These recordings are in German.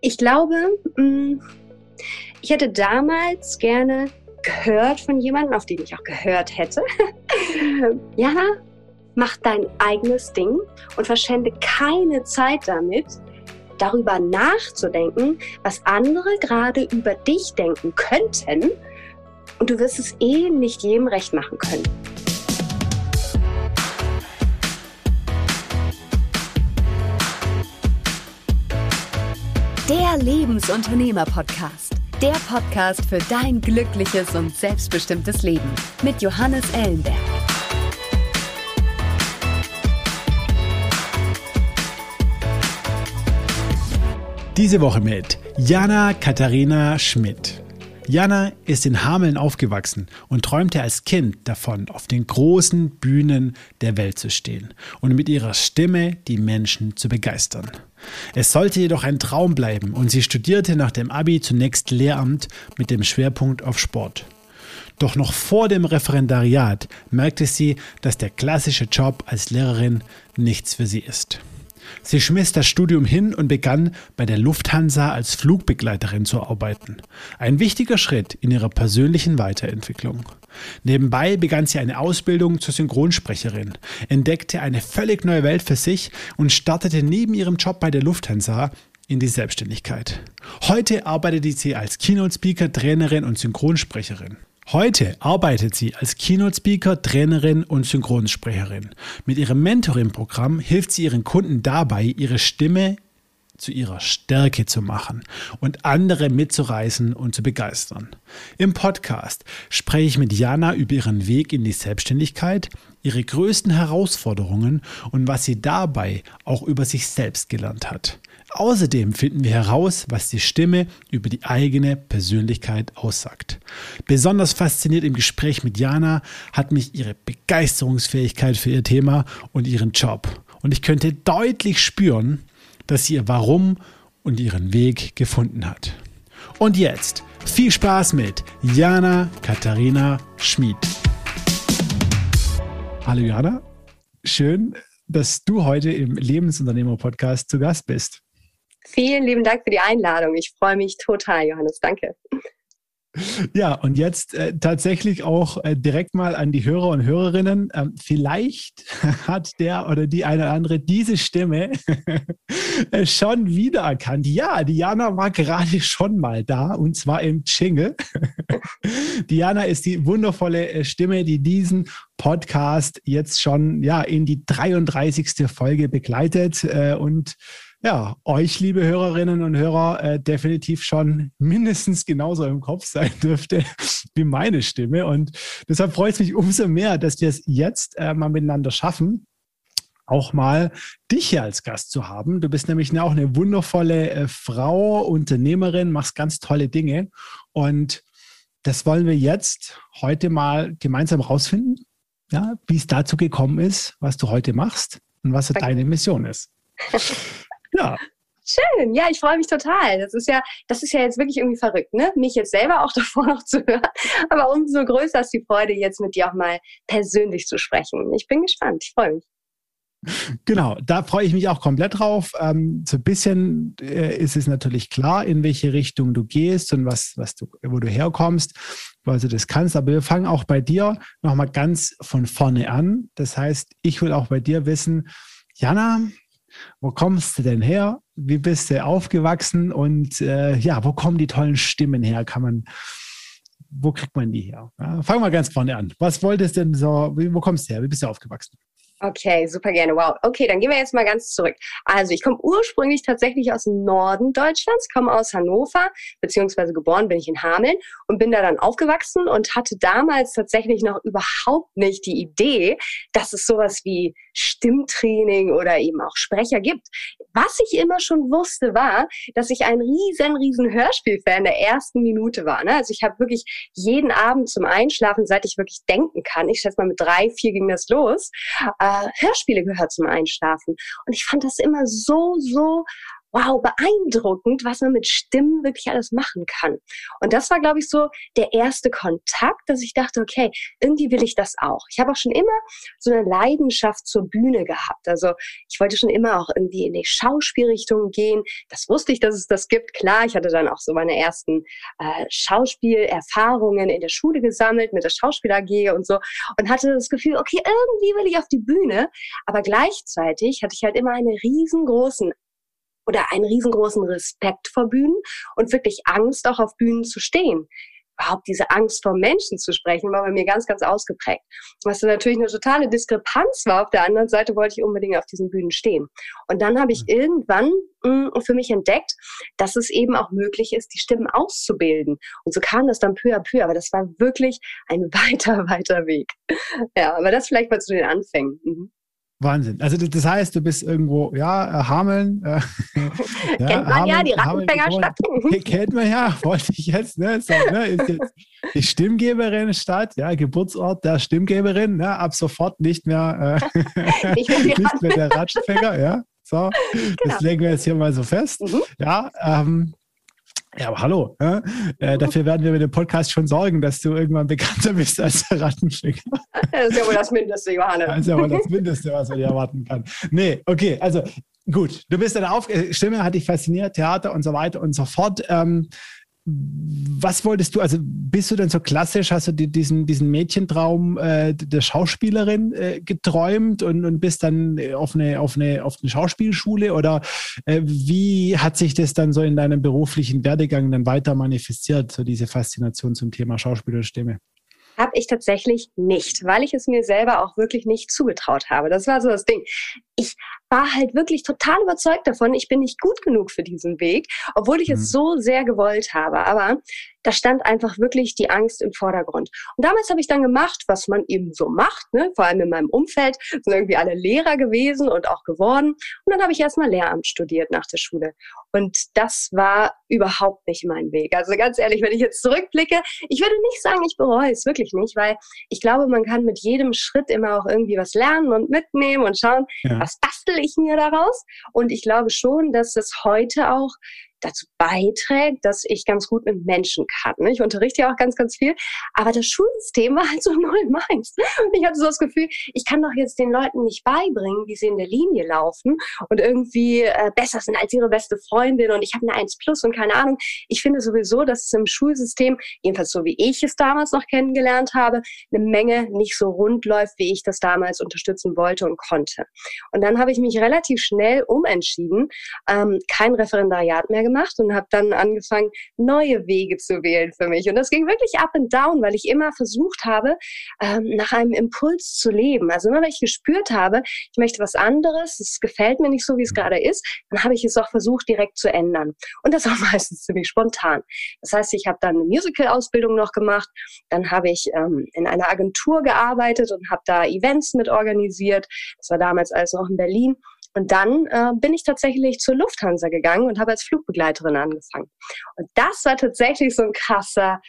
Ich glaube, mm, ich hätte damals gerne gehört von jemandem, auf den ich auch gehört hätte. Jana, mach dein eigenes Ding und verschwende keine Zeit damit, darüber nachzudenken, was andere gerade über dich denken könnten. Und du wirst es eh nicht jedem recht machen können. Der Lebensunternehmer-Podcast. Der Podcast für dein glückliches und selbstbestimmtes Leben mit Johannes Ellenberg. Diese Woche mit Jana Katharina Schmidt. Jana ist in Hameln aufgewachsen und träumte als Kind davon, auf den großen Bühnen der Welt zu stehen und mit ihrer Stimme die Menschen zu begeistern. Es sollte jedoch ein Traum bleiben und sie studierte nach dem Abi zunächst Lehramt mit dem Schwerpunkt auf Sport. Doch noch vor dem Referendariat merkte sie, dass der klassische Job als Lehrerin nichts für sie ist. Sie schmiss das Studium hin und begann bei der Lufthansa als Flugbegleiterin zu arbeiten. Ein wichtiger Schritt in ihrer persönlichen Weiterentwicklung. Nebenbei begann sie eine Ausbildung zur Synchronsprecherin, entdeckte eine völlig neue Welt für sich und startete neben ihrem Job bei der Lufthansa in die Selbstständigkeit. Heute arbeitet sie als Keynote-Speaker, Trainerin und Synchronsprecherin. Heute arbeitet sie als Keynote-Speaker, Trainerin und Synchronsprecherin. Mit ihrem Mentoring-Programm hilft sie ihren Kunden dabei, ihre Stimme zu ihrer Stärke zu machen und andere mitzureißen und zu begeistern. Im Podcast spreche ich mit Jana über ihren Weg in die Selbstständigkeit, ihre größten Herausforderungen und was sie dabei auch über sich selbst gelernt hat. Außerdem finden wir heraus, was die Stimme über die eigene Persönlichkeit aussagt. Besonders fasziniert im Gespräch mit Jana hat mich ihre Begeisterungsfähigkeit für ihr Thema und ihren Job. Und ich könnte deutlich spüren, dass sie ihr Warum und ihren Weg gefunden hat. Und jetzt viel Spaß mit Jana Katharina Schmid. Hallo Jana, schön, dass du heute im Lebensunternehmer-Podcast zu Gast bist. Vielen lieben Dank für die Einladung. Ich freue mich total, Johannes. Danke. Ja, und jetzt äh, tatsächlich auch äh, direkt mal an die Hörer und Hörerinnen. Ähm, vielleicht hat der oder die eine oder andere diese Stimme äh, schon wiedererkannt. Ja, Diana war gerade schon mal da und zwar im Jingle. Diana ist die wundervolle äh, Stimme, die diesen Podcast jetzt schon ja in die 33. Folge begleitet äh, und ja, euch, liebe Hörerinnen und Hörer, äh, definitiv schon mindestens genauso im Kopf sein dürfte wie meine Stimme. Und deshalb freut es mich umso mehr, dass wir es jetzt äh, mal miteinander schaffen, auch mal dich hier als Gast zu haben. Du bist nämlich auch eine wundervolle äh, Frau, Unternehmerin, machst ganz tolle Dinge. Und das wollen wir jetzt heute mal gemeinsam rausfinden, ja, wie es dazu gekommen ist, was du heute machst und was deine Mission ist. Ja. Schön, ja, ich freue mich total. Das ist ja, das ist ja jetzt wirklich irgendwie verrückt, ne? Mich jetzt selber auch davor noch zu hören. Aber umso größer ist die Freude, jetzt mit dir auch mal persönlich zu sprechen. Ich bin gespannt, ich freue mich. Genau, da freue ich mich auch komplett drauf. Ähm, so ein bisschen äh, ist es natürlich klar, in welche Richtung du gehst und was, was du, wo du herkommst, weil du das kannst. Aber wir fangen auch bei dir nochmal ganz von vorne an. Das heißt, ich will auch bei dir wissen, Jana, wo kommst du denn her? Wie bist du aufgewachsen? Und äh, ja, wo kommen die tollen Stimmen her? Kann man, wo kriegt man die her? Ja, fangen wir ganz vorne an. Was wolltest du denn so, wo kommst du her? Wie bist du aufgewachsen? Okay, super gerne. Wow. Okay, dann gehen wir jetzt mal ganz zurück. Also ich komme ursprünglich tatsächlich aus dem Norden Deutschlands, komme aus Hannover, beziehungsweise geboren bin ich in Hameln und bin da dann aufgewachsen und hatte damals tatsächlich noch überhaupt nicht die Idee, dass es sowas wie Stimmtraining oder eben auch Sprecher gibt. Was ich immer schon wusste, war, dass ich ein riesen, riesen Hörspielfan der ersten Minute war. Ne? Also ich habe wirklich jeden Abend zum Einschlafen, seit ich wirklich denken kann, ich schätze mal mit drei, vier ging das los, äh, Hörspiele gehört zum Einschlafen. Und ich fand das immer so, so wow, beeindruckend, was man mit Stimmen wirklich alles machen kann. Und das war, glaube ich, so der erste Kontakt, dass ich dachte, okay, irgendwie will ich das auch. Ich habe auch schon immer so eine Leidenschaft zur Bühne gehabt. Also ich wollte schon immer auch irgendwie in die Schauspielrichtung gehen. Das wusste ich, dass es das gibt. Klar, ich hatte dann auch so meine ersten äh, Schauspielerfahrungen in der Schule gesammelt mit der Schauspiel AG und so und hatte das Gefühl, okay, irgendwie will ich auf die Bühne. Aber gleichzeitig hatte ich halt immer einen riesengroßen oder einen riesengroßen Respekt vor Bühnen und wirklich Angst, auch auf Bühnen zu stehen. Überhaupt diese Angst vor Menschen zu sprechen, war bei mir ganz, ganz ausgeprägt. Was natürlich eine totale Diskrepanz war. Auf der anderen Seite wollte ich unbedingt auf diesen Bühnen stehen. Und dann habe ich mhm. irgendwann mh, mm, für mich entdeckt, dass es eben auch möglich ist, die Stimmen auszubilden. Und so kam das dann peu à peu. Aber das war wirklich ein weiter, weiter Weg. Ja, aber das vielleicht mal zu den Anfängen. Mhm. Wahnsinn. Also das heißt, du bist irgendwo, ja, äh, Hameln. Äh, ja, kennt man Hameln, ja, die Rattenfängerstadt. Kennt man ja, wollte ich jetzt, ne? So, ne ist jetzt die Stimmgeberin Stadt, ja, Geburtsort der Stimmgeberin, ne? ab sofort nicht mehr, äh, nicht mehr der Rattenfänger, ja. So, genau. das legen wir jetzt hier mal so fest. Mhm. Ja, ähm, ja, aber hallo. Ja? Äh, dafür werden wir mit dem Podcast schon sorgen, dass du irgendwann bekannter bist als der Rattenfinger. Das ist ja wohl das Mindeste, Johannes. Das ist ja wohl das Mindeste, was man dir erwarten kann. Nee, okay, also gut. Du bist deine Auf Stimme hat dich fasziniert, Theater und so weiter und so fort. Ähm, was wolltest du, also bist du denn so klassisch, hast du die, diesen, diesen Mädchentraum äh, der Schauspielerin äh, geträumt und, und bist dann auf eine, auf eine, auf eine Schauspielschule oder äh, wie hat sich das dann so in deinem beruflichen Werdegang dann weiter manifestiert, so diese Faszination zum Thema Schauspiel und Stimme? Habe ich tatsächlich nicht, weil ich es mir selber auch wirklich nicht zugetraut habe. Das war so das Ding. Ich war halt wirklich total überzeugt davon, ich bin nicht gut genug für diesen Weg, obwohl ich mhm. es so sehr gewollt habe. Aber da stand einfach wirklich die Angst im Vordergrund. Und damals habe ich dann gemacht, was man eben so macht, ne? vor allem in meinem Umfeld sind irgendwie alle Lehrer gewesen und auch geworden. Und dann habe ich erstmal Lehramt studiert nach der Schule. Und das war überhaupt nicht mein Weg. Also ganz ehrlich, wenn ich jetzt zurückblicke, ich würde nicht sagen, ich bereue es wirklich nicht, weil ich glaube, man kann mit jedem Schritt immer auch irgendwie was lernen und mitnehmen und schauen, ja. was bastel ich mir daraus. Und ich glaube schon, dass es heute auch dazu beiträgt, dass ich ganz gut mit Menschen kann. Ne? Ich unterrichte ja auch ganz, ganz viel, aber das Schulsystem war halt so null meins. Und ich hatte so das Gefühl, ich kann doch jetzt den Leuten nicht beibringen, wie sie in der Linie laufen und irgendwie äh, besser sind als ihre beste Freundin und ich habe eine 1 plus und keine Ahnung. Ich finde sowieso, dass es im Schulsystem, jedenfalls so wie ich es damals noch kennengelernt habe, eine Menge nicht so rund läuft, wie ich das damals unterstützen wollte und konnte. Und dann habe ich mich relativ schnell umentschieden, ähm, kein Referendariat mehr gemacht und habe dann angefangen, neue Wege zu wählen für mich. Und das ging wirklich up and down, weil ich immer versucht habe, ähm, nach einem Impuls zu leben. Also immer, wenn ich gespürt habe, ich möchte was anderes, es gefällt mir nicht so, wie es gerade ist, dann habe ich es auch versucht, direkt zu ändern. Und das auch meistens ziemlich spontan. Das heißt, ich habe dann eine Musical-Ausbildung noch gemacht, dann habe ich ähm, in einer Agentur gearbeitet und habe da Events mit organisiert. Das war damals alles noch in Berlin. Und dann äh, bin ich tatsächlich zur Lufthansa gegangen und habe als Flugbegleiterin angefangen. Und das war tatsächlich so ein krasser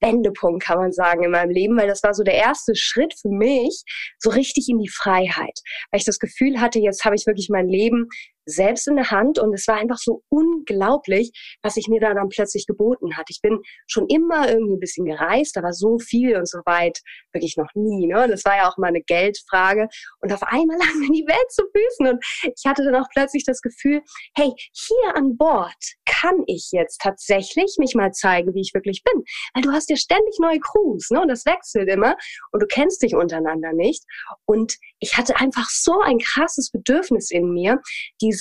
Wendepunkt, kann man sagen, in meinem Leben, weil das war so der erste Schritt für mich so richtig in die Freiheit. Weil ich das Gefühl hatte, jetzt habe ich wirklich mein Leben selbst in der Hand und es war einfach so unglaublich, was sich mir da dann plötzlich geboten hat. Ich bin schon immer irgendwie ein bisschen gereist, aber so viel und so weit wirklich noch nie. Ne? Das war ja auch mal eine Geldfrage und auf einmal lag mir die Welt zu Füßen und ich hatte dann auch plötzlich das Gefühl, hey, hier an Bord kann ich jetzt tatsächlich mich mal zeigen, wie ich wirklich bin. Weil du hast ja ständig neue Crews ne? und das wechselt immer und du kennst dich untereinander nicht und ich hatte einfach so ein krasses Bedürfnis in mir, diese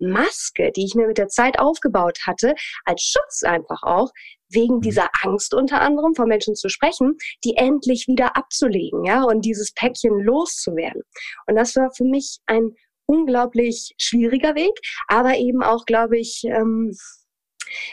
Maske, die ich mir mit der Zeit aufgebaut hatte, als Schutz einfach auch, wegen mhm. dieser Angst unter anderem vor Menschen zu sprechen, die endlich wieder abzulegen, ja, und dieses Päckchen loszuwerden. Und das war für mich ein unglaublich schwieriger Weg, aber eben auch, glaube ich, ähm,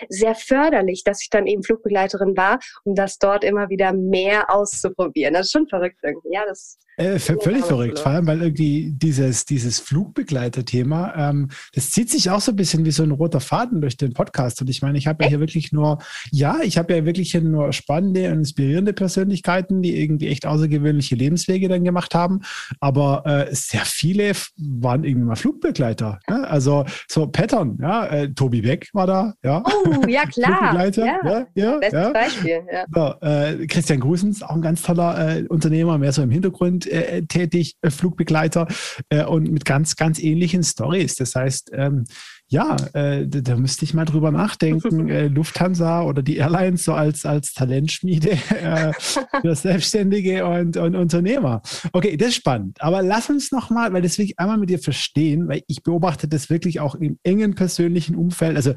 sehr förderlich, dass ich dann eben Flugbegleiterin war, um das dort immer wieder mehr auszuprobieren. Das ist schon verrückt irgendwie. Ja, das äh, völlig verrückt, vor allem, weil irgendwie dieses, dieses Flugbegleiter-Thema, ähm, das zieht sich auch so ein bisschen wie so ein roter Faden durch den Podcast. Und ich meine, ich habe ja hier wirklich nur, ja, ich habe ja wirklich hier nur spannende und inspirierende Persönlichkeiten, die irgendwie echt außergewöhnliche Lebenswege dann gemacht haben. Aber äh, sehr viele waren irgendwie mal Flugbegleiter. Ne? Also so Pattern, ja, äh, Tobi Beck war da, ja. Oh, ja klar. Ja, ja, ja Bestes ja. Beispiel, ja. So, äh, Christian Grusens, auch ein ganz toller äh, Unternehmer, mehr so im Hintergrund äh, tätig, äh, Flugbegleiter äh, und mit ganz, ganz ähnlichen Stories. Das heißt, ähm, ja, äh, da, da, müsste ich mal drüber nachdenken, äh, Lufthansa oder die Airlines so als, als Talentschmiede äh, für Selbstständige und, und Unternehmer. Okay, das ist spannend. Aber lass uns noch mal, weil das will ich einmal mit dir verstehen, weil ich beobachte das wirklich auch im engen persönlichen Umfeld. Also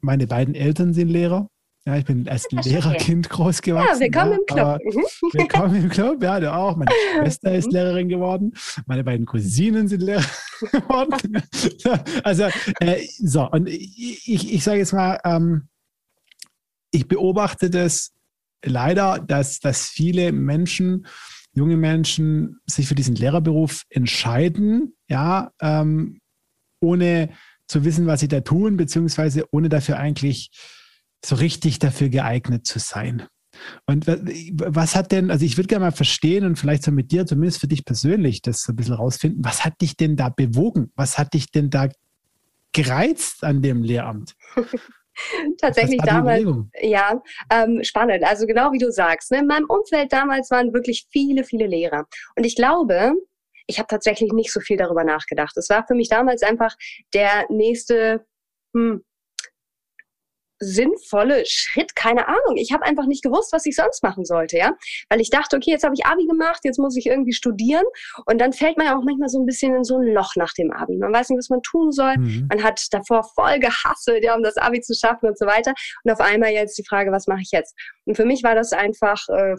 meine beiden Eltern sind Lehrer. Ja, ich bin als Lehrerkind groß geworden. Ja, willkommen ja, im Club. Mhm. Willkommen im Club, ja, du auch. Meine Schwester ist mhm. Lehrerin geworden. Meine beiden Cousinen sind Lehrer geworden. also, äh, so, und ich, ich, ich sage jetzt mal, ähm, ich beobachte das leider, dass, dass viele Menschen, junge Menschen, sich für diesen Lehrerberuf entscheiden, ja, ähm, ohne zu wissen, was sie da tun, beziehungsweise ohne dafür eigentlich so richtig dafür geeignet zu sein. Und was hat denn, also ich würde gerne mal verstehen und vielleicht so mit dir, zumindest für dich persönlich, das so ein bisschen rausfinden, was hat dich denn da bewogen? Was hat dich denn da gereizt an dem Lehramt? Tatsächlich damals, ja, ähm, spannend. Also genau wie du sagst, ne, in meinem Umfeld damals waren wirklich viele, viele Lehrer. Und ich glaube, ich habe tatsächlich nicht so viel darüber nachgedacht. Es war für mich damals einfach der nächste, hm, sinnvolle Schritt, keine Ahnung. Ich habe einfach nicht gewusst, was ich sonst machen sollte, ja, weil ich dachte, okay, jetzt habe ich Abi gemacht, jetzt muss ich irgendwie studieren und dann fällt man ja auch manchmal so ein bisschen in so ein Loch nach dem Abi. Man weiß nicht, was man tun soll. Mhm. Man hat davor voll gehasselt, ja, um das Abi zu schaffen und so weiter. Und auf einmal jetzt die Frage, was mache ich jetzt? Und für mich war das einfach äh,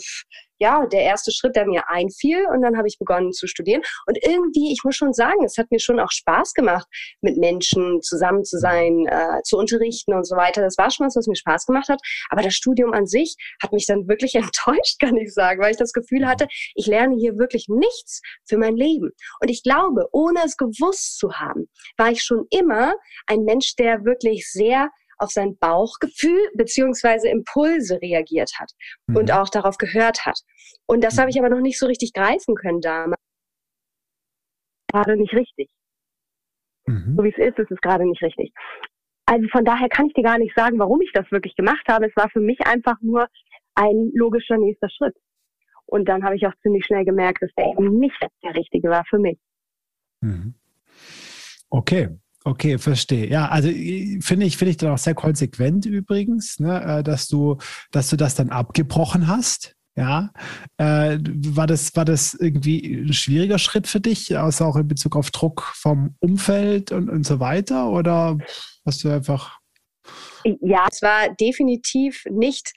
ja, der erste Schritt, der mir einfiel. Und dann habe ich begonnen zu studieren. Und irgendwie, ich muss schon sagen, es hat mir schon auch Spaß gemacht, mit Menschen zusammen zu sein, äh, zu unterrichten und so weiter. Das war schon was, was mir Spaß gemacht hat. Aber das Studium an sich hat mich dann wirklich enttäuscht, kann ich sagen, weil ich das Gefühl hatte, ich lerne hier wirklich nichts für mein Leben. Und ich glaube, ohne es gewusst zu haben, war ich schon immer ein Mensch, der wirklich sehr auf sein Bauchgefühl beziehungsweise Impulse reagiert hat mhm. und auch darauf gehört hat. Und das mhm. habe ich aber noch nicht so richtig greifen können damals. Gerade nicht richtig. Mhm. So wie es ist, ist es gerade nicht richtig. Also von daher kann ich dir gar nicht sagen, warum ich das wirklich gemacht habe. Es war für mich einfach nur ein logischer nächster Schritt. Und dann habe ich auch ziemlich schnell gemerkt, dass der eben nicht der richtige war für mich. Mhm. Okay, Okay, verstehe. Ja, also finde ich, finde ich dann auch sehr konsequent übrigens, ne, äh, dass du, dass du das dann abgebrochen hast. Ja, äh, war das, war das irgendwie ein schwieriger Schritt für dich, also auch in Bezug auf Druck vom Umfeld und, und so weiter? Oder hast du einfach. Ja, es war definitiv nicht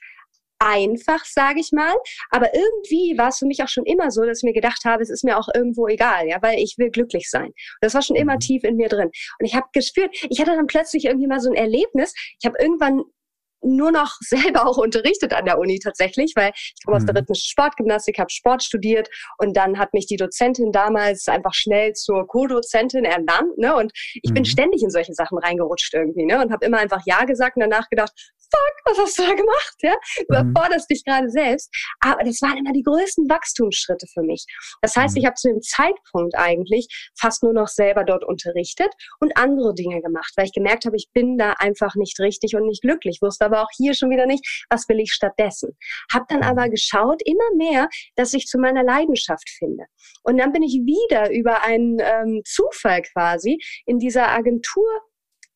einfach, sage ich mal. Aber irgendwie war es für mich auch schon immer so, dass ich mir gedacht habe, es ist mir auch irgendwo egal, ja, weil ich will glücklich sein. Und das war schon immer mhm. tief in mir drin. Und ich habe gespürt, ich hatte dann plötzlich irgendwie mal so ein Erlebnis. Ich habe irgendwann nur noch selber auch unterrichtet an der Uni tatsächlich, weil ich komme aus der mhm. rhythmischen Sportgymnastik, habe Sport studiert und dann hat mich die Dozentin damals einfach schnell zur Co-Dozentin ernannt, ne? Und ich mhm. bin ständig in solche Sachen reingerutscht irgendwie, ne? Und habe immer einfach ja gesagt und danach gedacht, fuck, was hast du da gemacht? Ja? Du mhm. überforderst dich gerade selbst. Aber das waren immer die größten Wachstumsschritte für mich. Das heißt, mhm. ich habe zu dem Zeitpunkt eigentlich fast nur noch selber dort unterrichtet und andere Dinge gemacht, weil ich gemerkt habe, ich bin da einfach nicht richtig und nicht glücklich. Wusste aber auch hier schon wieder nicht, was will ich stattdessen. Hab dann aber geschaut, immer mehr, dass ich zu meiner Leidenschaft finde. Und dann bin ich wieder über einen ähm, Zufall quasi in dieser Agentur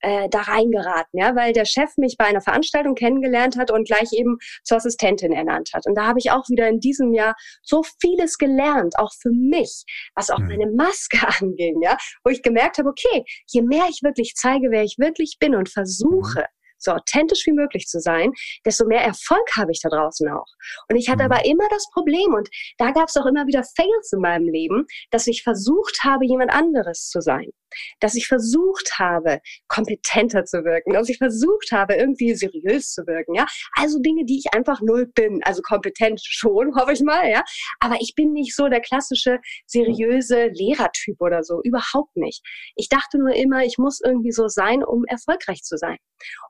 äh, da reingeraten, ja, weil der Chef mich bei einer Veranstaltung kennengelernt hat und gleich eben zur Assistentin ernannt hat. Und da habe ich auch wieder in diesem Jahr so vieles gelernt, auch für mich, was auch mhm. meine Maske anging, ja, wo ich gemerkt habe, okay, je mehr ich wirklich zeige, wer ich wirklich bin und versuche, mhm. so authentisch wie möglich zu sein, desto mehr Erfolg habe ich da draußen auch. Und ich hatte mhm. aber immer das Problem, und da gab es auch immer wieder Fails in meinem Leben, dass ich versucht habe, jemand anderes zu sein. Dass ich versucht habe, kompetenter zu wirken, dass ich versucht habe, irgendwie seriös zu wirken, ja. Also Dinge, die ich einfach null bin. Also kompetent schon, hoffe ich mal, ja. Aber ich bin nicht so der klassische seriöse Lehrertyp oder so. Überhaupt nicht. Ich dachte nur immer, ich muss irgendwie so sein, um erfolgreich zu sein.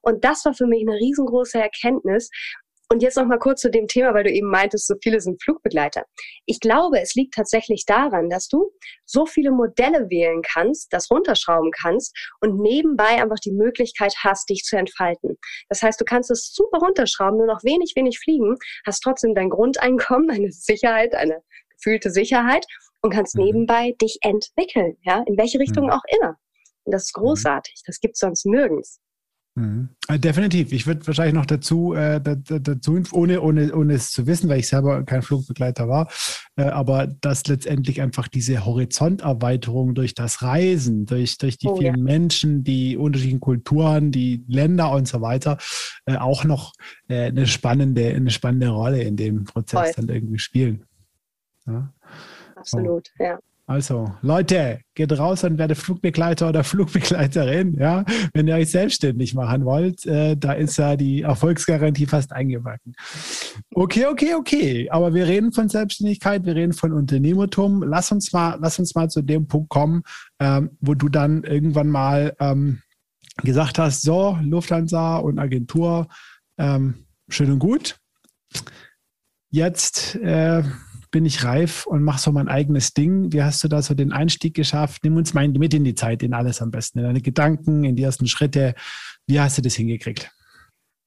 Und das war für mich eine riesengroße Erkenntnis, und jetzt noch mal kurz zu dem Thema, weil du eben meintest, so viele sind Flugbegleiter. Ich glaube, es liegt tatsächlich daran, dass du so viele Modelle wählen kannst, das runterschrauben kannst und nebenbei einfach die Möglichkeit hast, dich zu entfalten. Das heißt, du kannst es super runterschrauben, nur noch wenig, wenig fliegen, hast trotzdem dein Grundeinkommen, eine Sicherheit, eine gefühlte Sicherheit und kannst mhm. nebenbei dich entwickeln, ja, in welche Richtung mhm. auch immer. Und das ist mhm. großartig. Das gibt's sonst nirgends. Mhm. Äh, definitiv. Ich würde wahrscheinlich noch dazu, äh, dazu ohne, ohne, ohne es zu wissen, weil ich selber kein Flugbegleiter war, äh, aber dass letztendlich einfach diese Horizonterweiterung durch das Reisen, durch, durch die oh, vielen ja. Menschen, die unterschiedlichen Kulturen, die Länder und so weiter, äh, auch noch äh, eine, spannende, eine spannende Rolle in dem Prozess Voll. dann irgendwie spielen. Ja? Absolut, so. ja. Also, Leute, geht raus und werdet Flugbegleiter oder Flugbegleiterin, ja. Wenn ihr euch selbstständig machen wollt, äh, da ist ja die Erfolgsgarantie fast eingebacken. Okay, okay, okay. Aber wir reden von Selbstständigkeit, wir reden von Unternehmertum. Lass uns mal, lass uns mal zu dem Punkt kommen, ähm, wo du dann irgendwann mal ähm, gesagt hast, so, Lufthansa und Agentur, ähm, schön und gut. Jetzt äh, bin ich reif und mache so mein eigenes Ding. Wie hast du da so den Einstieg geschafft? Nimm uns mal mit in die Zeit, in alles am besten, in deine Gedanken, in die ersten Schritte. Wie hast du das hingekriegt?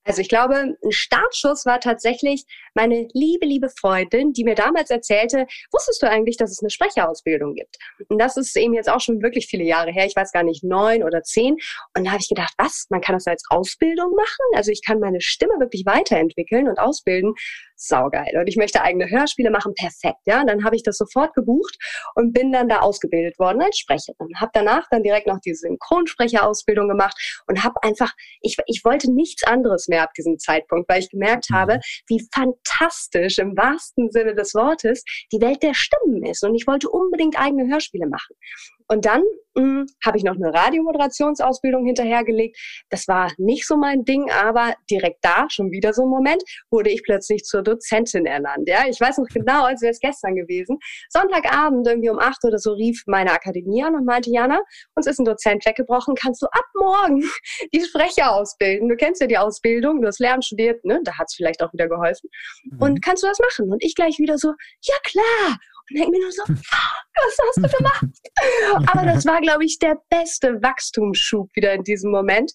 Also ich glaube, ein Startschuss war tatsächlich meine liebe, liebe Freundin, die mir damals erzählte, wusstest du eigentlich, dass es eine Sprecherausbildung gibt? Und das ist eben jetzt auch schon wirklich viele Jahre her, ich weiß gar nicht, neun oder zehn. Und da habe ich gedacht, was, man kann das als Ausbildung machen? Also ich kann meine Stimme wirklich weiterentwickeln und ausbilden saugeil. Und ich möchte eigene Hörspiele machen, perfekt. Ja, dann habe ich das sofort gebucht und bin dann da ausgebildet worden als Sprecherin. Habe danach dann direkt noch diese Synchronsprecherausbildung gemacht und habe einfach, ich, ich wollte nichts anderes mehr ab diesem Zeitpunkt, weil ich gemerkt mhm. habe, wie fantastisch im wahrsten Sinne des Wortes die Welt der Stimmen ist. Und ich wollte unbedingt eigene Hörspiele machen. Und dann hm, habe ich noch eine Radiomoderationsausbildung hinterhergelegt. Das war nicht so mein Ding, aber direkt da, schon wieder so ein Moment, wurde ich plötzlich zur Dozentin ernannt. Ja, ich weiß noch genau, als wäre es gestern gewesen. Sonntagabend irgendwie um acht oder so rief meine Akademie an und meinte, Jana, uns ist ein Dozent weggebrochen, kannst du ab morgen die Sprecher ausbilden? Du kennst ja die Ausbildung, du hast Lärm studiert, ne? Da hat es vielleicht auch wieder geholfen. Mhm. Und kannst du das machen? Und ich gleich wieder so, ja klar und denke mir nur so, was hast du gemacht? Aber das war, glaube ich, der beste Wachstumsschub wieder in diesem Moment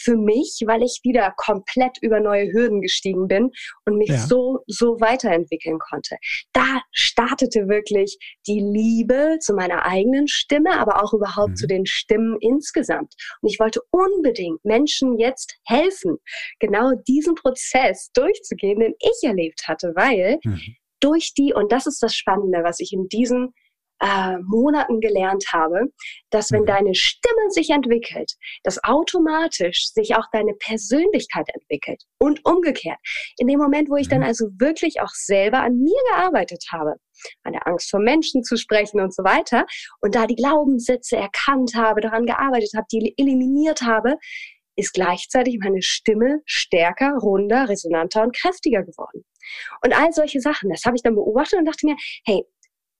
für mich, weil ich wieder komplett über neue Hürden gestiegen bin und mich ja. so, so weiterentwickeln konnte. Da startete wirklich die Liebe zu meiner eigenen Stimme, aber auch überhaupt mhm. zu den Stimmen insgesamt. Und ich wollte unbedingt Menschen jetzt helfen, genau diesen Prozess durchzugehen, den ich erlebt hatte, weil mhm durch die, und das ist das Spannende, was ich in diesen äh, Monaten gelernt habe, dass wenn mhm. deine Stimme sich entwickelt, dass automatisch sich auch deine Persönlichkeit entwickelt und umgekehrt. In dem Moment, wo ich dann mhm. also wirklich auch selber an mir gearbeitet habe, an der Angst vor Menschen zu sprechen und so weiter, und da die Glaubenssätze erkannt habe, daran gearbeitet habe, die eliminiert habe, ist gleichzeitig meine Stimme stärker, runder, resonanter und kräftiger geworden. Und all solche Sachen, das habe ich dann beobachtet und dachte mir, hey,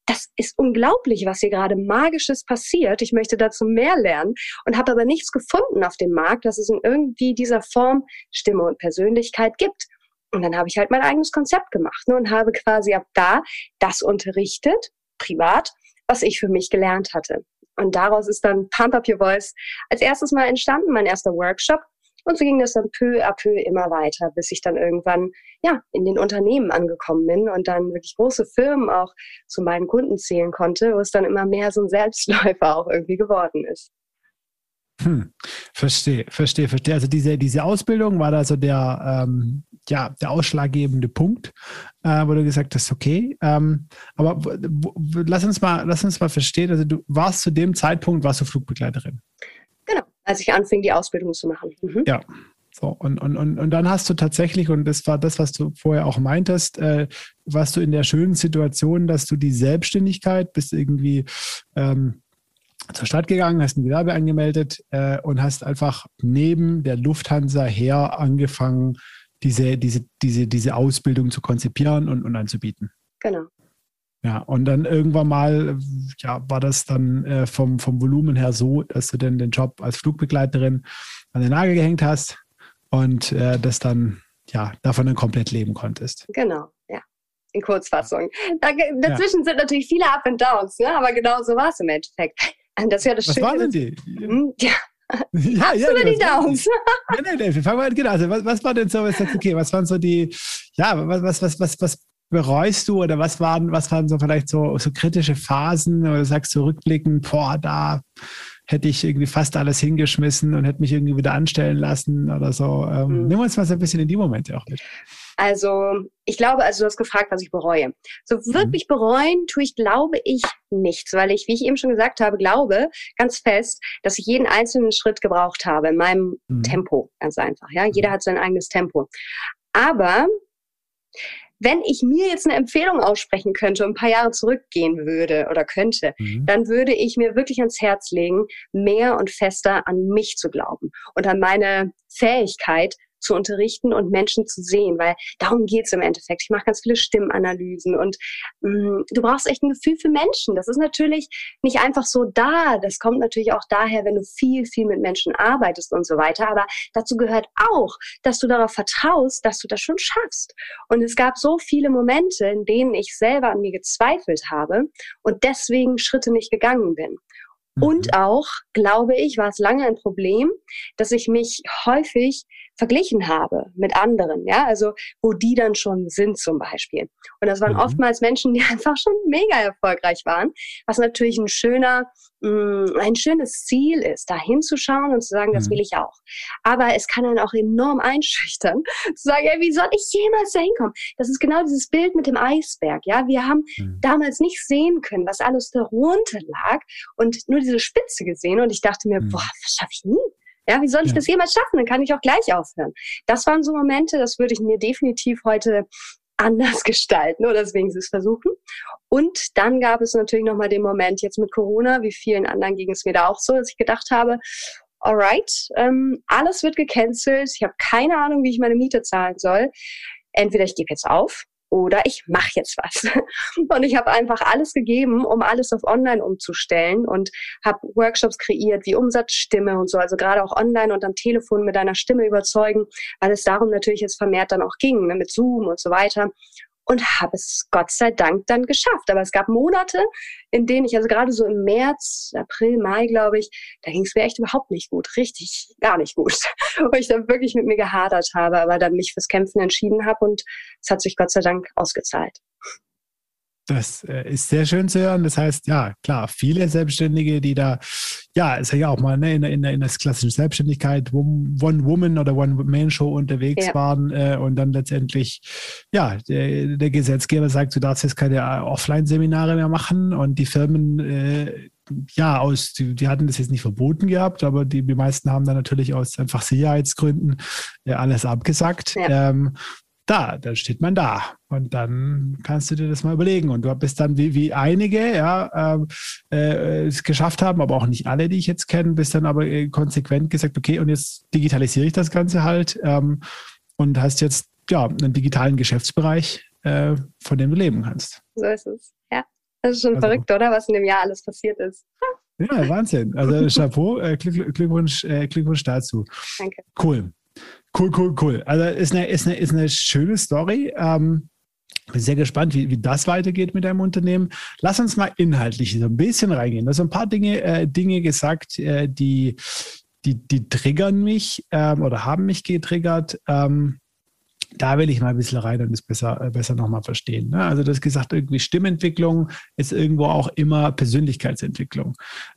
das ist unglaublich, was hier gerade magisches passiert. Ich möchte dazu mehr lernen und habe aber nichts gefunden auf dem Markt, dass es in irgendwie dieser Form Stimme und Persönlichkeit gibt. Und dann habe ich halt mein eigenes Konzept gemacht ne, und habe quasi ab da das unterrichtet, privat, was ich für mich gelernt hatte. Und daraus ist dann Pump Up Your Voice als erstes mal entstanden, mein erster Workshop. Und so ging das dann peu à peu immer weiter, bis ich dann irgendwann ja in den Unternehmen angekommen bin und dann wirklich große Firmen auch zu meinen Kunden zählen konnte, wo es dann immer mehr so ein Selbstläufer auch irgendwie geworden ist. Hm, verstehe, verstehe, verstehe. Also diese, diese Ausbildung war da so der, ähm, ja, der ausschlaggebende Punkt, äh, wo du gesagt hast, okay, ähm, aber lass uns mal, lass uns mal verstehen, also du warst zu dem Zeitpunkt, warst du Flugbegleiterin. Genau, als ich anfing, die Ausbildung zu machen. Mhm. Ja. So, und, und, und, und dann hast du tatsächlich, und das war das, was du vorher auch meintest, äh, warst du in der schönen Situation, dass du die Selbstständigkeit bis irgendwie ähm, zur Stadt gegangen, hast ein Gewerbe angemeldet äh, und hast einfach neben der Lufthansa her angefangen, diese, diese, diese, diese Ausbildung zu konzipieren und, und anzubieten. Genau. Ja, und dann irgendwann mal, ja, war das dann äh, vom, vom Volumen her so, dass du dann den Job als Flugbegleiterin an den Nagel gehängt hast und äh, das dann, ja, davon dann komplett leben konntest. Genau, ja. In Kurzfassung. Da, dazwischen ja. sind natürlich viele Up and Downs, ne? aber genau so war es im Endeffekt. Das ja das Was Schöne. waren denn die? Mhm, ja. Ja, ja, über die Downs. Nein, nein, nein, fangen wir genau. Also, was, was war denn so, was okay, was waren so die, ja, was, was, was, was, was bereust du oder was waren, was waren so vielleicht so, so kritische Phasen oder sagst du rückblickend, boah, da hätte ich irgendwie fast alles hingeschmissen und hätte mich irgendwie wieder anstellen lassen oder so. Ähm, mhm. Nimm uns mal so ein bisschen in die Momente auch mit. Also, ich glaube, also du hast gefragt, was ich bereue. So wirklich mhm. bereuen tue ich, glaube ich, nichts, weil ich, wie ich eben schon gesagt habe, glaube ganz fest, dass ich jeden einzelnen Schritt gebraucht habe in meinem mhm. Tempo, ganz einfach. Ja, jeder mhm. hat sein eigenes Tempo. Aber wenn ich mir jetzt eine Empfehlung aussprechen könnte und ein paar Jahre zurückgehen würde oder könnte, mhm. dann würde ich mir wirklich ans Herz legen, mehr und fester an mich zu glauben und an meine Fähigkeit, zu unterrichten und Menschen zu sehen, weil darum geht's im Endeffekt. Ich mache ganz viele Stimmanalysen und mh, mm, du brauchst echt ein Gefühl für Menschen. Das ist natürlich nicht einfach so da. Das kommt natürlich auch daher, wenn du viel, viel mit Menschen arbeitest und so weiter. Aber dazu gehört auch, dass du darauf vertraust, dass du das schon schaffst. Und es gab so viele Momente, in denen ich selber an mir gezweifelt habe und deswegen Schritte nicht gegangen bin. Und mhm. auch, glaube ich, war es lange ein Problem, dass ich mich häufig verglichen habe mit anderen, ja, also wo die dann schon sind zum Beispiel. Und das waren mhm. oftmals Menschen, die einfach schon mega erfolgreich waren, was natürlich ein schöner, mh, mm, ein schönes Ziel ist, da hinzuschauen und zu sagen, mhm. das will ich auch. Aber es kann dann auch enorm einschüchtern, zu sagen, ey, wie soll ich jemals da hinkommen? Das ist genau dieses Bild mit dem Eisberg, ja. Wir haben mhm. damals nicht sehen können, was alles darunter lag und nur diese Spitze gesehen und ich dachte mir, mhm. boah, das schaffe ich nie. Ja, wie soll ich ja. das jemals schaffen? Dann kann ich auch gleich aufhören. Das waren so Momente, das würde ich mir definitiv heute anders gestalten oder deswegen es versuchen. Und dann gab es natürlich nochmal den Moment jetzt mit Corona, wie vielen anderen ging es mir da auch so, dass ich gedacht habe, alright, ähm, alles wird gecancelt, ich habe keine Ahnung, wie ich meine Miete zahlen soll. Entweder ich gebe jetzt auf oder ich mache jetzt was. Und ich habe einfach alles gegeben, um alles auf Online umzustellen und habe Workshops kreiert wie Umsatzstimme und so, also gerade auch online und am Telefon mit deiner Stimme überzeugen, weil es darum natürlich jetzt vermehrt dann auch ging, ne, mit Zoom und so weiter und habe es Gott sei Dank dann geschafft. Aber es gab Monate, in denen ich, also gerade so im März, April, Mai, glaube ich, da ging es mir echt überhaupt nicht gut, richtig gar nicht gut, wo ich dann wirklich mit mir gehadert habe, aber dann mich fürs Kämpfen entschieden habe und es hat sich Gott sei Dank ausgezahlt. Das äh, ist sehr schön zu hören. Das heißt, ja, klar, viele Selbstständige, die da, ja, ist ja auch mal ne, in, in, in der klassischen Selbstständigkeit, One-Woman- oder One-Man-Show unterwegs ja. waren äh, und dann letztendlich, ja, der, der, Gesetzgeber sagt, du darfst jetzt keine äh, Offline-Seminare mehr machen und die Firmen, äh, ja, aus, die, die, hatten das jetzt nicht verboten gehabt, aber die, die meisten haben dann natürlich aus einfach Sicherheitsgründen äh, alles abgesagt. Ja. Ähm, da, dann steht man da. Und dann kannst du dir das mal überlegen. Und du bist dann wie, wie einige, ja, ähm, äh, es geschafft haben, aber auch nicht alle, die ich jetzt kenne, bist dann aber äh, konsequent gesagt, okay, und jetzt digitalisiere ich das Ganze halt ähm, und hast jetzt ja einen digitalen Geschäftsbereich, äh, von dem du leben kannst. So ist es. Ja. Das ist schon also, verrückt, oder? Was in dem Jahr alles passiert ist. Ja, Wahnsinn. Also Chapeau, äh, Glückwunsch, äh, Glückwunsch dazu. Danke. Cool. Cool, cool, cool. Also ist eine, ist eine, ist eine schöne Story. Ähm, bin sehr gespannt, wie, wie das weitergeht mit deinem Unternehmen. Lass uns mal inhaltlich so ein bisschen reingehen. Du hast ein paar Dinge, äh, Dinge gesagt, äh, die, die, die triggern mich ähm, oder haben mich getriggert. Ähm, da will ich mal ein bisschen rein und es besser, äh, besser nochmal verstehen. Ne? Also, du hast gesagt, irgendwie Stimmentwicklung ist irgendwo auch immer Persönlichkeitsentwicklung.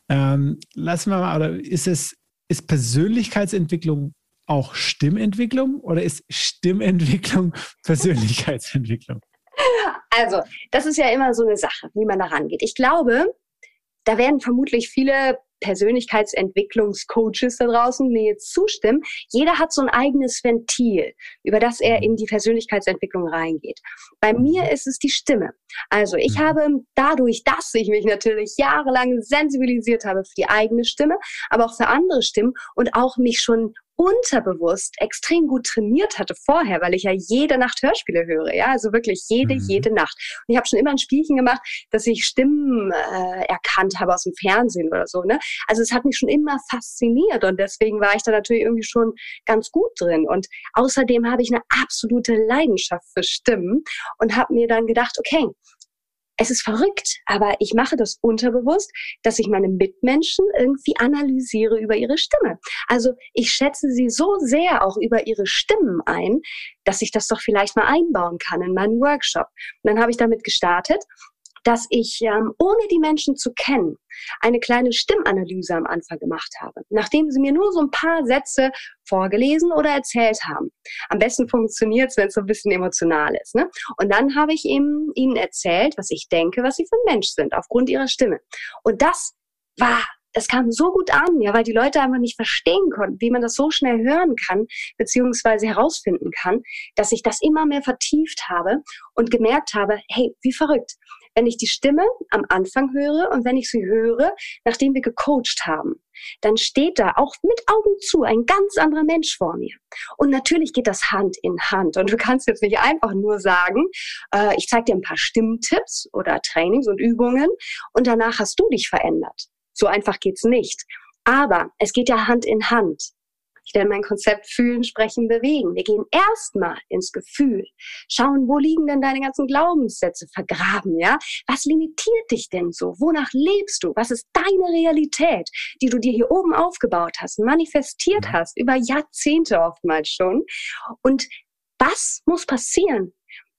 Ähm, lassen wir mal, oder ist es, ist Persönlichkeitsentwicklung auch Stimmentwicklung oder ist Stimmentwicklung Persönlichkeitsentwicklung? Also, das ist ja immer so eine Sache, wie man da rangeht. Ich glaube, da werden vermutlich viele Persönlichkeitsentwicklungscoaches da draußen mir jetzt zustimmen, jeder hat so ein eigenes Ventil, über das er in die Persönlichkeitsentwicklung reingeht. Bei mir ist es die Stimme. Also ich habe dadurch, dass ich mich natürlich jahrelang sensibilisiert habe für die eigene Stimme, aber auch für andere Stimmen und auch mich schon unterbewusst extrem gut trainiert hatte vorher, weil ich ja jede Nacht Hörspiele höre, ja, also wirklich jede, mhm. jede Nacht. Und ich habe schon immer ein Spielchen gemacht, dass ich Stimmen äh, erkannt habe aus dem Fernsehen oder so, ne? Also es hat mich schon immer fasziniert und deswegen war ich da natürlich irgendwie schon ganz gut drin. Und außerdem habe ich eine absolute Leidenschaft für Stimmen und habe mir dann gedacht, okay, es ist verrückt, aber ich mache das unterbewusst, dass ich meine Mitmenschen irgendwie analysiere über ihre Stimme. Also ich schätze sie so sehr auch über ihre Stimmen ein, dass ich das doch vielleicht mal einbauen kann in meinen Workshop. Und dann habe ich damit gestartet dass ich, ähm, ohne die Menschen zu kennen, eine kleine Stimmanalyse am Anfang gemacht habe, nachdem sie mir nur so ein paar Sätze vorgelesen oder erzählt haben. Am besten funktioniert es, wenn es so ein bisschen emotional ist. Ne? Und dann habe ich eben ihnen erzählt, was ich denke, was sie für ein Mensch sind, aufgrund ihrer Stimme. Und das war es kam so gut an, ja, weil die Leute einfach nicht verstehen konnten, wie man das so schnell hören kann, beziehungsweise herausfinden kann, dass ich das immer mehr vertieft habe und gemerkt habe, hey, wie verrückt wenn ich die Stimme am Anfang höre und wenn ich sie höre, nachdem wir gecoacht haben, dann steht da auch mit Augen zu ein ganz anderer Mensch vor mir. Und natürlich geht das Hand in Hand. Und du kannst jetzt nicht einfach nur sagen, äh, ich zeige dir ein paar Stimmtipps oder Trainings und Übungen und danach hast du dich verändert. So einfach geht's nicht. Aber es geht ja Hand in Hand. Ich nenne mein Konzept Fühlen, Sprechen, Bewegen. Wir gehen erstmal ins Gefühl, schauen, wo liegen denn deine ganzen Glaubenssätze vergraben, ja? Was limitiert dich denn so? Wonach lebst du? Was ist deine Realität, die du dir hier oben aufgebaut hast, manifestiert hast, über Jahrzehnte oftmals schon? Und was muss passieren,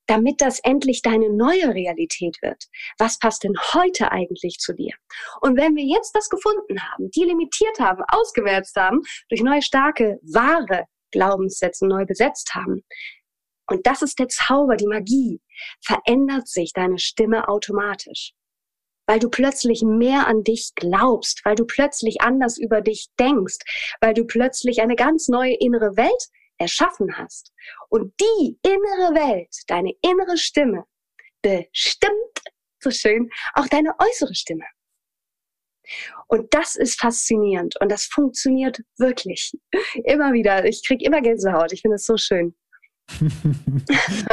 damit das endlich deine neue Realität wird. Was passt denn heute eigentlich zu dir? Und wenn wir jetzt das gefunden haben, die limitiert haben, ausgemerzt haben, durch neue starke, wahre Glaubenssätze neu besetzt haben, und das ist der Zauber, die Magie, verändert sich deine Stimme automatisch. Weil du plötzlich mehr an dich glaubst, weil du plötzlich anders über dich denkst, weil du plötzlich eine ganz neue innere Welt erschaffen hast. Und die innere Welt, deine innere Stimme, bestimmt, so schön, auch deine äußere Stimme. Und das ist faszinierend und das funktioniert wirklich. Immer wieder. Ich kriege immer Gänsehaut. Ich finde es so schön.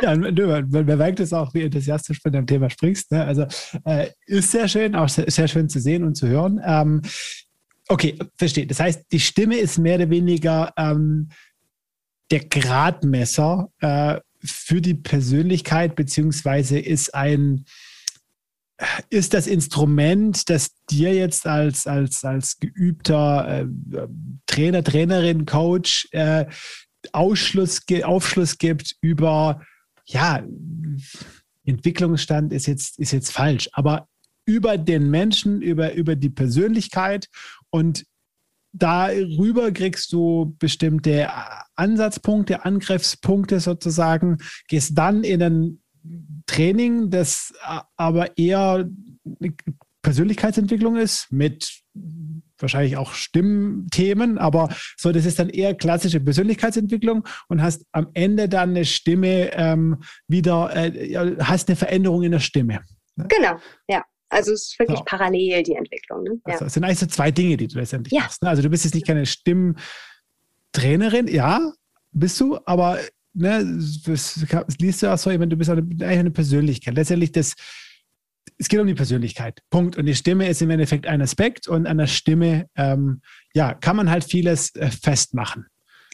ja, man, man merkt es auch, wie enthusiastisch du mit dem Thema sprichst. Ne? Also äh, ist sehr schön, auch sehr, sehr, schön zu sehen und zu hören. Ähm, okay, verstehe. Das heißt, die Stimme ist mehr oder weniger ähm, der Gradmesser äh, für die Persönlichkeit, beziehungsweise ist ein, ist das Instrument, das dir jetzt als, als, als geübter äh, Trainer, Trainerin, Coach äh, Ausschluss, Aufschluss gibt über, ja, Entwicklungsstand ist jetzt, ist jetzt falsch, aber über den Menschen, über, über die Persönlichkeit und darüber kriegst du bestimmte Ansatzpunkte, Angriffspunkte sozusagen, gehst dann in ein Training, das aber eher Persönlichkeitsentwicklung ist, mit wahrscheinlich auch Stimmthemen, aber so, das ist dann eher klassische Persönlichkeitsentwicklung und hast am Ende dann eine Stimme ähm, wieder, äh, hast eine Veränderung in der Stimme. Genau, ja. Also es ist wirklich ja. parallel die Entwicklung. Ne? Ja. Also es sind eigentlich so zwei Dinge, die du letztendlich ja. machst. Ne? Also du bist jetzt nicht keine Stimmtrainerin, ja, bist du, aber ne, das, das liest du auch so, wenn du bist eigentlich eine Persönlichkeit. Letztendlich das, es geht um die Persönlichkeit. Punkt. Und die Stimme ist im Endeffekt ein Aspekt und an der Stimme, ähm, ja, kann man halt vieles äh, festmachen.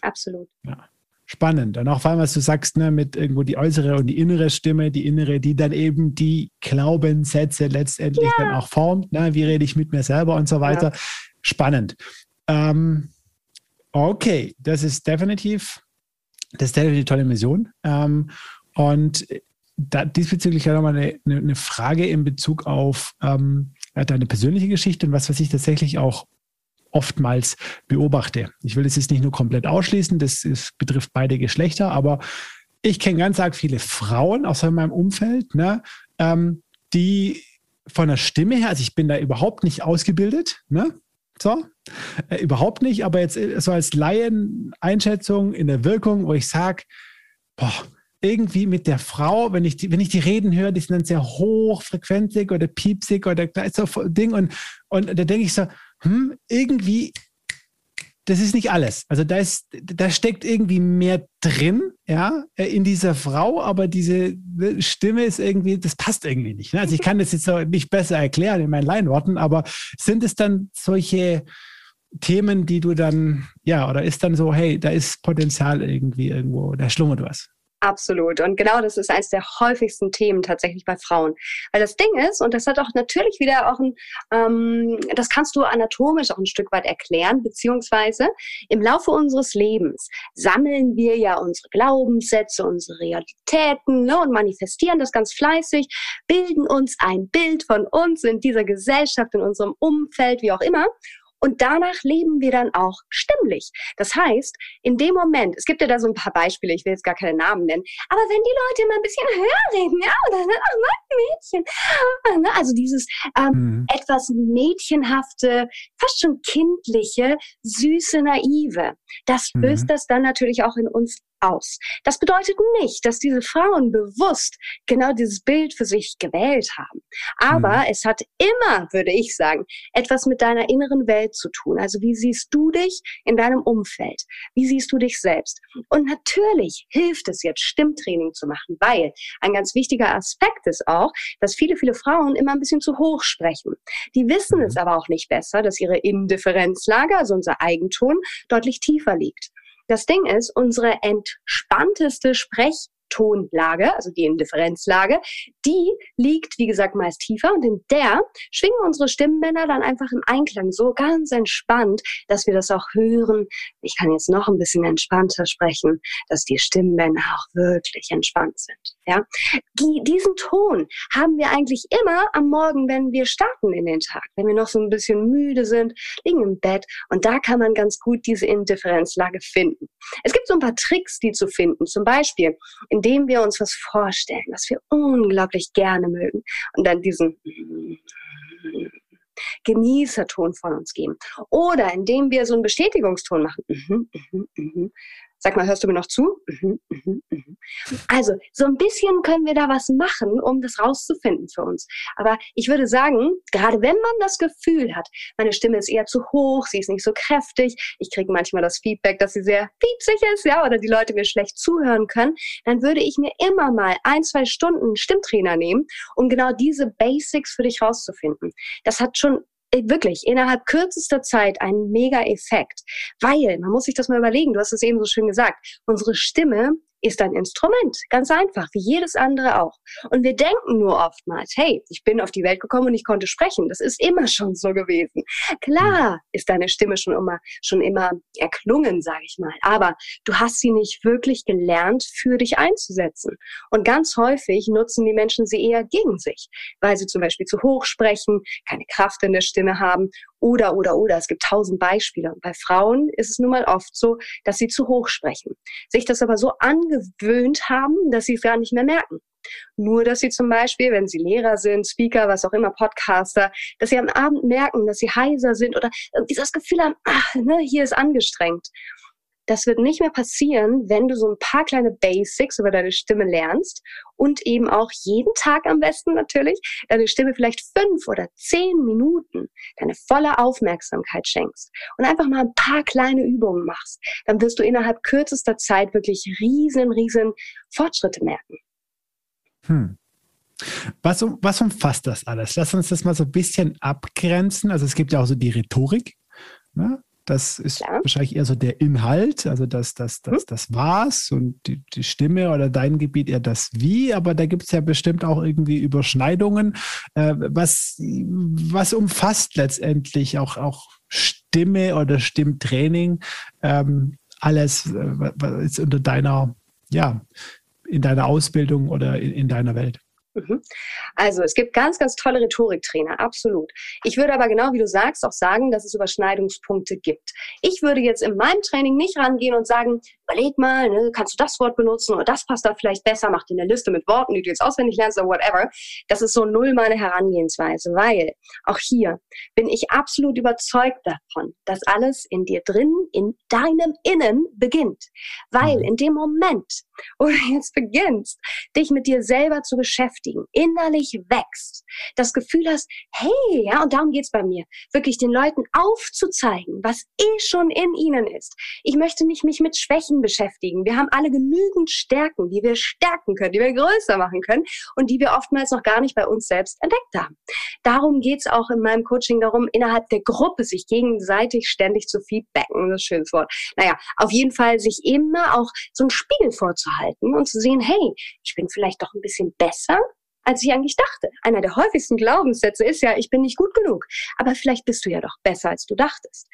Absolut. Ja spannend. Und auch vor allem, was du sagst, ne, mit irgendwo die äußere und die innere Stimme, die innere, die dann eben die Glaubenssätze letztendlich ja. dann auch formt. Ne? Wie rede ich mit mir selber und so weiter. Ja. Spannend. Ähm, okay, das ist definitiv, das ist definitiv eine tolle Mission. Ähm, und da, diesbezüglich ja nochmal eine, eine Frage in Bezug auf ähm, deine persönliche Geschichte und was, was ich tatsächlich auch oftmals beobachte. Ich will das jetzt nicht nur komplett ausschließen, das ist, betrifft beide Geschlechter, aber ich kenne ganz arg viele Frauen aus meinem Umfeld, ne, ähm, die von der Stimme her, also ich bin da überhaupt nicht ausgebildet, ne, So, äh, überhaupt nicht, aber jetzt äh, so als Laien-Einschätzung in der Wirkung, wo ich sage, boah, irgendwie mit der Frau, wenn ich die, wenn ich die Reden höre, die sind dann sehr hochfrequenzig oder piepsig oder so Ding und, und da denke ich so, hm, irgendwie, das ist nicht alles. Also da ist, da steckt irgendwie mehr drin, ja, in dieser Frau, aber diese Stimme ist irgendwie, das passt irgendwie nicht. Ne? Also ich kann das jetzt nicht besser erklären in meinen Leinworten, aber sind es dann solche Themen, die du dann, ja, oder ist dann so, hey, da ist Potenzial irgendwie irgendwo, da schlummert was? Absolut. Und genau das ist eines der häufigsten Themen tatsächlich bei Frauen. Weil das Ding ist, und das hat auch natürlich wieder auch ein, ähm, das kannst du anatomisch auch ein Stück weit erklären, beziehungsweise im Laufe unseres Lebens sammeln wir ja unsere Glaubenssätze, unsere Realitäten ne, und manifestieren das ganz fleißig, bilden uns ein Bild von uns in dieser Gesellschaft, in unserem Umfeld, wie auch immer. Und danach leben wir dann auch stimmlich. Das heißt, in dem Moment, es gibt ja da so ein paar Beispiele, ich will jetzt gar keine Namen nennen, aber wenn die Leute mal ein bisschen höher reden, ja, oder ach, Mädchen, ne, also dieses ähm, mhm. etwas mädchenhafte, fast schon kindliche, süße, naive, das löst mhm. das dann natürlich auch in uns aus. Das bedeutet nicht, dass diese Frauen bewusst genau dieses Bild für sich gewählt haben. Aber mhm. es hat immer, würde ich sagen, etwas mit deiner inneren Welt zu tun. Also wie siehst du dich in deinem Umfeld? Wie siehst du dich selbst? Und natürlich hilft es jetzt, Stimmtraining zu machen, weil ein ganz wichtiger Aspekt ist auch, dass viele, viele Frauen immer ein bisschen zu hoch sprechen. Die wissen es mhm. aber auch nicht besser, dass ihre Indifferenzlage, also unser Eigenton, deutlich tiefer liegt. Das Ding ist, unsere entspannteste Sprech Tonlage, also die Indifferenzlage, die liegt, wie gesagt, meist tiefer und in der schwingen unsere Stimmbänder dann einfach im Einklang so ganz entspannt, dass wir das auch hören. Ich kann jetzt noch ein bisschen entspannter sprechen, dass die Stimmbänder auch wirklich entspannt sind. Ja, die, diesen Ton haben wir eigentlich immer am Morgen, wenn wir starten in den Tag, wenn wir noch so ein bisschen müde sind, liegen im Bett und da kann man ganz gut diese Indifferenzlage finden. Es gibt so ein paar Tricks, die zu finden. Zum Beispiel, indem wir uns was vorstellen, was wir unglaublich gerne mögen und dann diesen Genießerton von uns geben. Oder indem wir so einen Bestätigungston machen. Mhm, mhm, mhm. Sag mal, hörst du mir noch zu? Mhm, mhm, mhm. Also, so ein bisschen können wir da was machen, um das rauszufinden für uns. Aber ich würde sagen, gerade wenn man das Gefühl hat, meine Stimme ist eher zu hoch, sie ist nicht so kräftig, ich kriege manchmal das Feedback, dass sie sehr piepsig ist, ja, oder die Leute mir schlecht zuhören können, dann würde ich mir immer mal ein, zwei Stunden Stimmtrainer nehmen, um genau diese Basics für dich rauszufinden. Das hat schon wirklich innerhalb kürzester Zeit einen Mega-Effekt. Weil, man muss sich das mal überlegen, du hast es eben so schön gesagt, unsere Stimme ist ein Instrument, ganz einfach, wie jedes andere auch. Und wir denken nur oftmals, hey, ich bin auf die Welt gekommen und ich konnte sprechen. Das ist immer schon so gewesen. Klar ist deine Stimme schon immer, schon immer erklungen, sage ich mal. Aber du hast sie nicht wirklich gelernt, für dich einzusetzen. Und ganz häufig nutzen die Menschen sie eher gegen sich, weil sie zum Beispiel zu hoch sprechen, keine Kraft in der Stimme haben oder, oder, oder. Es gibt tausend Beispiele. Bei Frauen ist es nun mal oft so, dass sie zu hoch sprechen. Sich das aber so angewöhnt haben, dass sie es gar nicht mehr merken. Nur, dass sie zum Beispiel, wenn sie Lehrer sind, Speaker, was auch immer, Podcaster, dass sie am Abend merken, dass sie heiser sind oder dieses Gefühl haben, ach, ne, hier ist angestrengt. Das wird nicht mehr passieren, wenn du so ein paar kleine Basics über deine Stimme lernst und eben auch jeden Tag am besten natürlich deine Stimme vielleicht fünf oder zehn Minuten deine volle Aufmerksamkeit schenkst und einfach mal ein paar kleine Übungen machst. Dann wirst du innerhalb kürzester Zeit wirklich riesen, riesen Fortschritte merken. Hm. Was, was umfasst das alles? Lass uns das mal so ein bisschen abgrenzen. Also es gibt ja auch so die Rhetorik. Ne? Das ist Klar. wahrscheinlich eher so der Inhalt, also das, das, das, hm? das war's und die, die Stimme oder dein Gebiet eher das Wie, aber da gibt es ja bestimmt auch irgendwie Überschneidungen. Äh, was, was umfasst letztendlich auch, auch Stimme oder Stimmtraining? Ähm, alles, äh, was ist unter deiner, ja, in deiner Ausbildung oder in, in deiner Welt? Mhm. Also es gibt ganz, ganz tolle Rhetoriktrainer, absolut. Ich würde aber genau wie du sagst auch sagen, dass es Überschneidungspunkte gibt. Ich würde jetzt in meinem Training nicht rangehen und sagen, überleg mal, ne, kannst du das Wort benutzen oder das passt da vielleicht besser, mach dir eine Liste mit Worten, die du jetzt auswendig lernst oder whatever. Das ist so null meine Herangehensweise, weil auch hier bin ich absolut überzeugt davon, dass alles in dir drin, in deinem Innen beginnt. Weil mhm. in dem Moment, wo du jetzt beginnst, dich mit dir selber zu beschäftigen, innerlich wächst, das Gefühl hast, hey, ja, und darum geht's bei mir, wirklich den Leuten aufzuzeigen, was eh schon in ihnen ist. Ich möchte nicht mich mit Schwächen beschäftigen. Wir haben alle genügend Stärken, die wir stärken können, die wir größer machen können und die wir oftmals noch gar nicht bei uns selbst entdeckt haben. Darum geht's auch in meinem Coaching darum, innerhalb der Gruppe sich gegenseitig ständig zu feedbacken. Das ist ein schönes Wort. Naja, auf jeden Fall sich immer auch so einen Spiegel vorzuhalten und zu sehen, hey, ich bin vielleicht doch ein bisschen besser als ich eigentlich dachte. Einer der häufigsten Glaubenssätze ist ja, ich bin nicht gut genug. Aber vielleicht bist du ja doch besser, als du dachtest.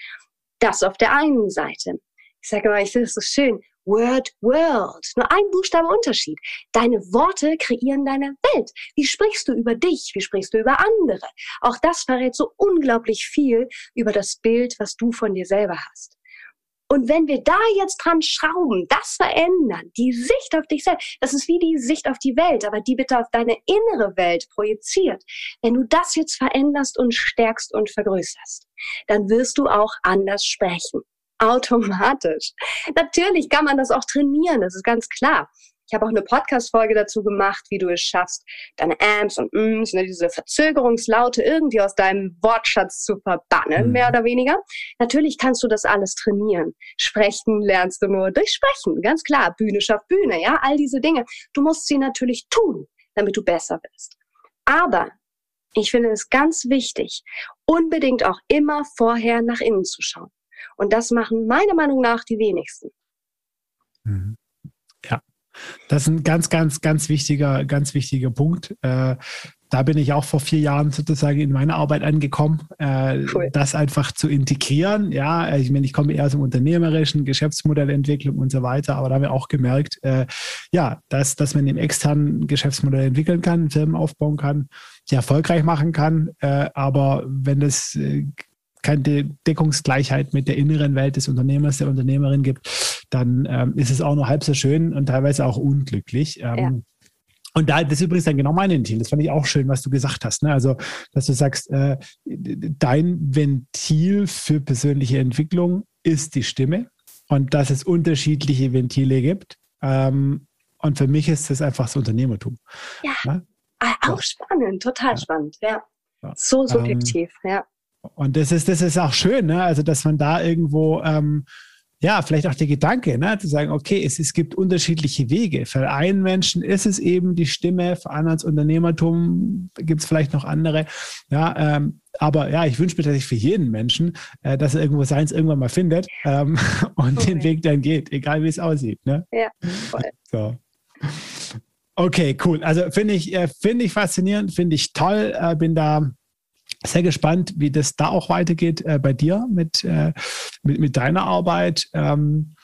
Das auf der einen Seite. Ich sage mal, ich finde es so schön. Word, World. Nur ein Buchstabe Unterschied. Deine Worte kreieren deine Welt. Wie sprichst du über dich? Wie sprichst du über andere? Auch das verrät so unglaublich viel über das Bild, was du von dir selber hast. Und wenn wir da jetzt dran schrauben, das verändern, die Sicht auf dich selbst, das ist wie die Sicht auf die Welt, aber die bitte auf deine innere Welt projiziert. Wenn du das jetzt veränderst und stärkst und vergrößerst, dann wirst du auch anders sprechen. Automatisch. Natürlich kann man das auch trainieren, das ist ganz klar. Ich habe auch eine Podcast-Folge dazu gemacht, wie du es schaffst, deine Amps und Ms, ne, diese Verzögerungslaute irgendwie aus deinem Wortschatz zu verbannen, mhm. mehr oder weniger. Natürlich kannst du das alles trainieren. Sprechen lernst du nur durch Sprechen, ganz klar. Bühne schafft Bühne, ja, all diese Dinge. Du musst sie natürlich tun, damit du besser bist. Aber ich finde es ganz wichtig, unbedingt auch immer vorher nach innen zu schauen. Und das machen meiner Meinung nach die wenigsten. Mhm. Ja, das ist ein ganz, ganz, ganz wichtiger, ganz wichtiger Punkt. Äh, da bin ich auch vor vier Jahren sozusagen in meiner Arbeit angekommen, äh, cool. das einfach zu integrieren. Ja, ich meine, ich komme eher aus dem unternehmerischen, Geschäftsmodellentwicklung und so weiter, aber da haben wir auch gemerkt, äh, ja, dass, dass man im externen Geschäftsmodell entwickeln kann, Firmen aufbauen kann, sie erfolgreich machen kann, äh, aber wenn das äh, keine Deckungsgleichheit mit der inneren Welt des Unternehmers, der Unternehmerin gibt, dann ähm, ist es auch nur halb so schön und teilweise auch unglücklich. Ähm, ja. Und da, das ist übrigens dann genau mein Ventil. Das fand ich auch schön, was du gesagt hast. Ne? Also, dass du sagst, äh, dein Ventil für persönliche Entwicklung ist die Stimme und dass es unterschiedliche Ventile gibt. Ähm, und für mich ist das einfach das Unternehmertum. Ja, ja? Ah, auch spannend, total ja. spannend. Ja. So subjektiv, ähm, ja. Und das ist, das ist auch schön, ne? also dass man da irgendwo ähm, ja, vielleicht auch der Gedanke, ne, zu sagen, okay, es, es gibt unterschiedliche Wege. Für einen Menschen ist es eben die Stimme, für anderen Unternehmertum gibt es vielleicht noch andere. Ja, ähm, aber ja, ich wünsche mir tatsächlich für jeden Menschen, äh, dass er irgendwo seins irgendwann mal findet ähm, und okay. den Weg dann geht, egal wie es aussieht. Ne? Ja, voll. So. Okay, cool. Also finde ich, äh, finde ich faszinierend, finde ich toll, äh, bin da sehr gespannt, wie das da auch weitergeht äh, bei dir mit, äh, mit, mit, deiner Arbeit. Ähm,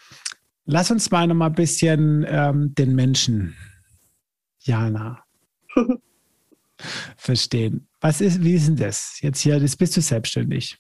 lass uns mal noch mal ein bisschen ähm, den Menschen, Jana, verstehen. Was ist, wie ist denn das? Jetzt hier, das bist du selbstständig.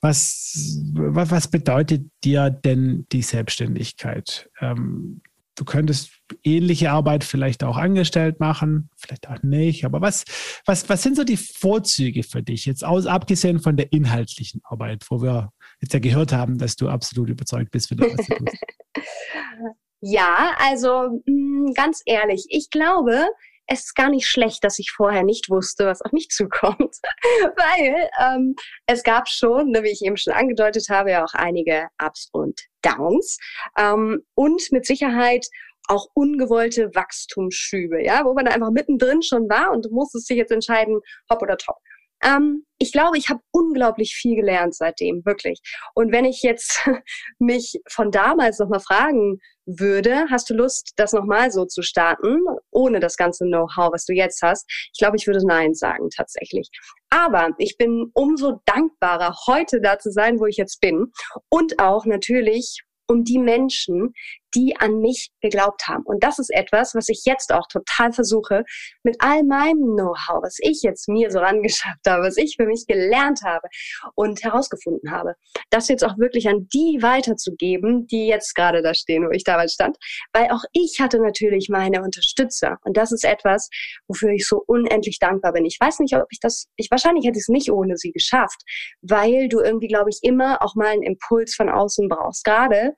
Was, was bedeutet dir denn die Selbstständigkeit? Ähm, du könntest ähnliche Arbeit vielleicht auch angestellt machen, vielleicht auch nicht. Aber was, was, was sind so die Vorzüge für dich, jetzt aus, abgesehen von der inhaltlichen Arbeit, wo wir jetzt ja gehört haben, dass du absolut überzeugt bist, für das, was du tust? ja, also mm, ganz ehrlich, ich glaube, es ist gar nicht schlecht, dass ich vorher nicht wusste, was auf mich zukommt, weil ähm, es gab schon, ne, wie ich eben schon angedeutet habe, ja auch einige Ups und Downs ähm, und mit Sicherheit auch ungewollte Wachstumsschübe, ja, wo man einfach mittendrin schon war und du musstest dich jetzt entscheiden, hopp oder top. Ähm, ich glaube, ich habe unglaublich viel gelernt seitdem, wirklich. Und wenn ich jetzt mich von damals nochmal fragen würde, hast du Lust, das nochmal so zu starten, ohne das ganze Know-how, was du jetzt hast? Ich glaube, ich würde Nein sagen, tatsächlich. Aber ich bin umso dankbarer, heute da zu sein, wo ich jetzt bin. Und auch natürlich um die Menschen, die an mich geglaubt haben. Und das ist etwas, was ich jetzt auch total versuche, mit all meinem Know-how, was ich jetzt mir so rangeschafft habe, was ich für mich gelernt habe und herausgefunden habe, das jetzt auch wirklich an die weiterzugeben, die jetzt gerade da stehen, wo ich damals stand. Weil auch ich hatte natürlich meine Unterstützer. Und das ist etwas, wofür ich so unendlich dankbar bin. Ich weiß nicht, ob ich das, ich wahrscheinlich hätte es nicht ohne sie geschafft, weil du irgendwie, glaube ich, immer auch mal einen Impuls von außen brauchst. Gerade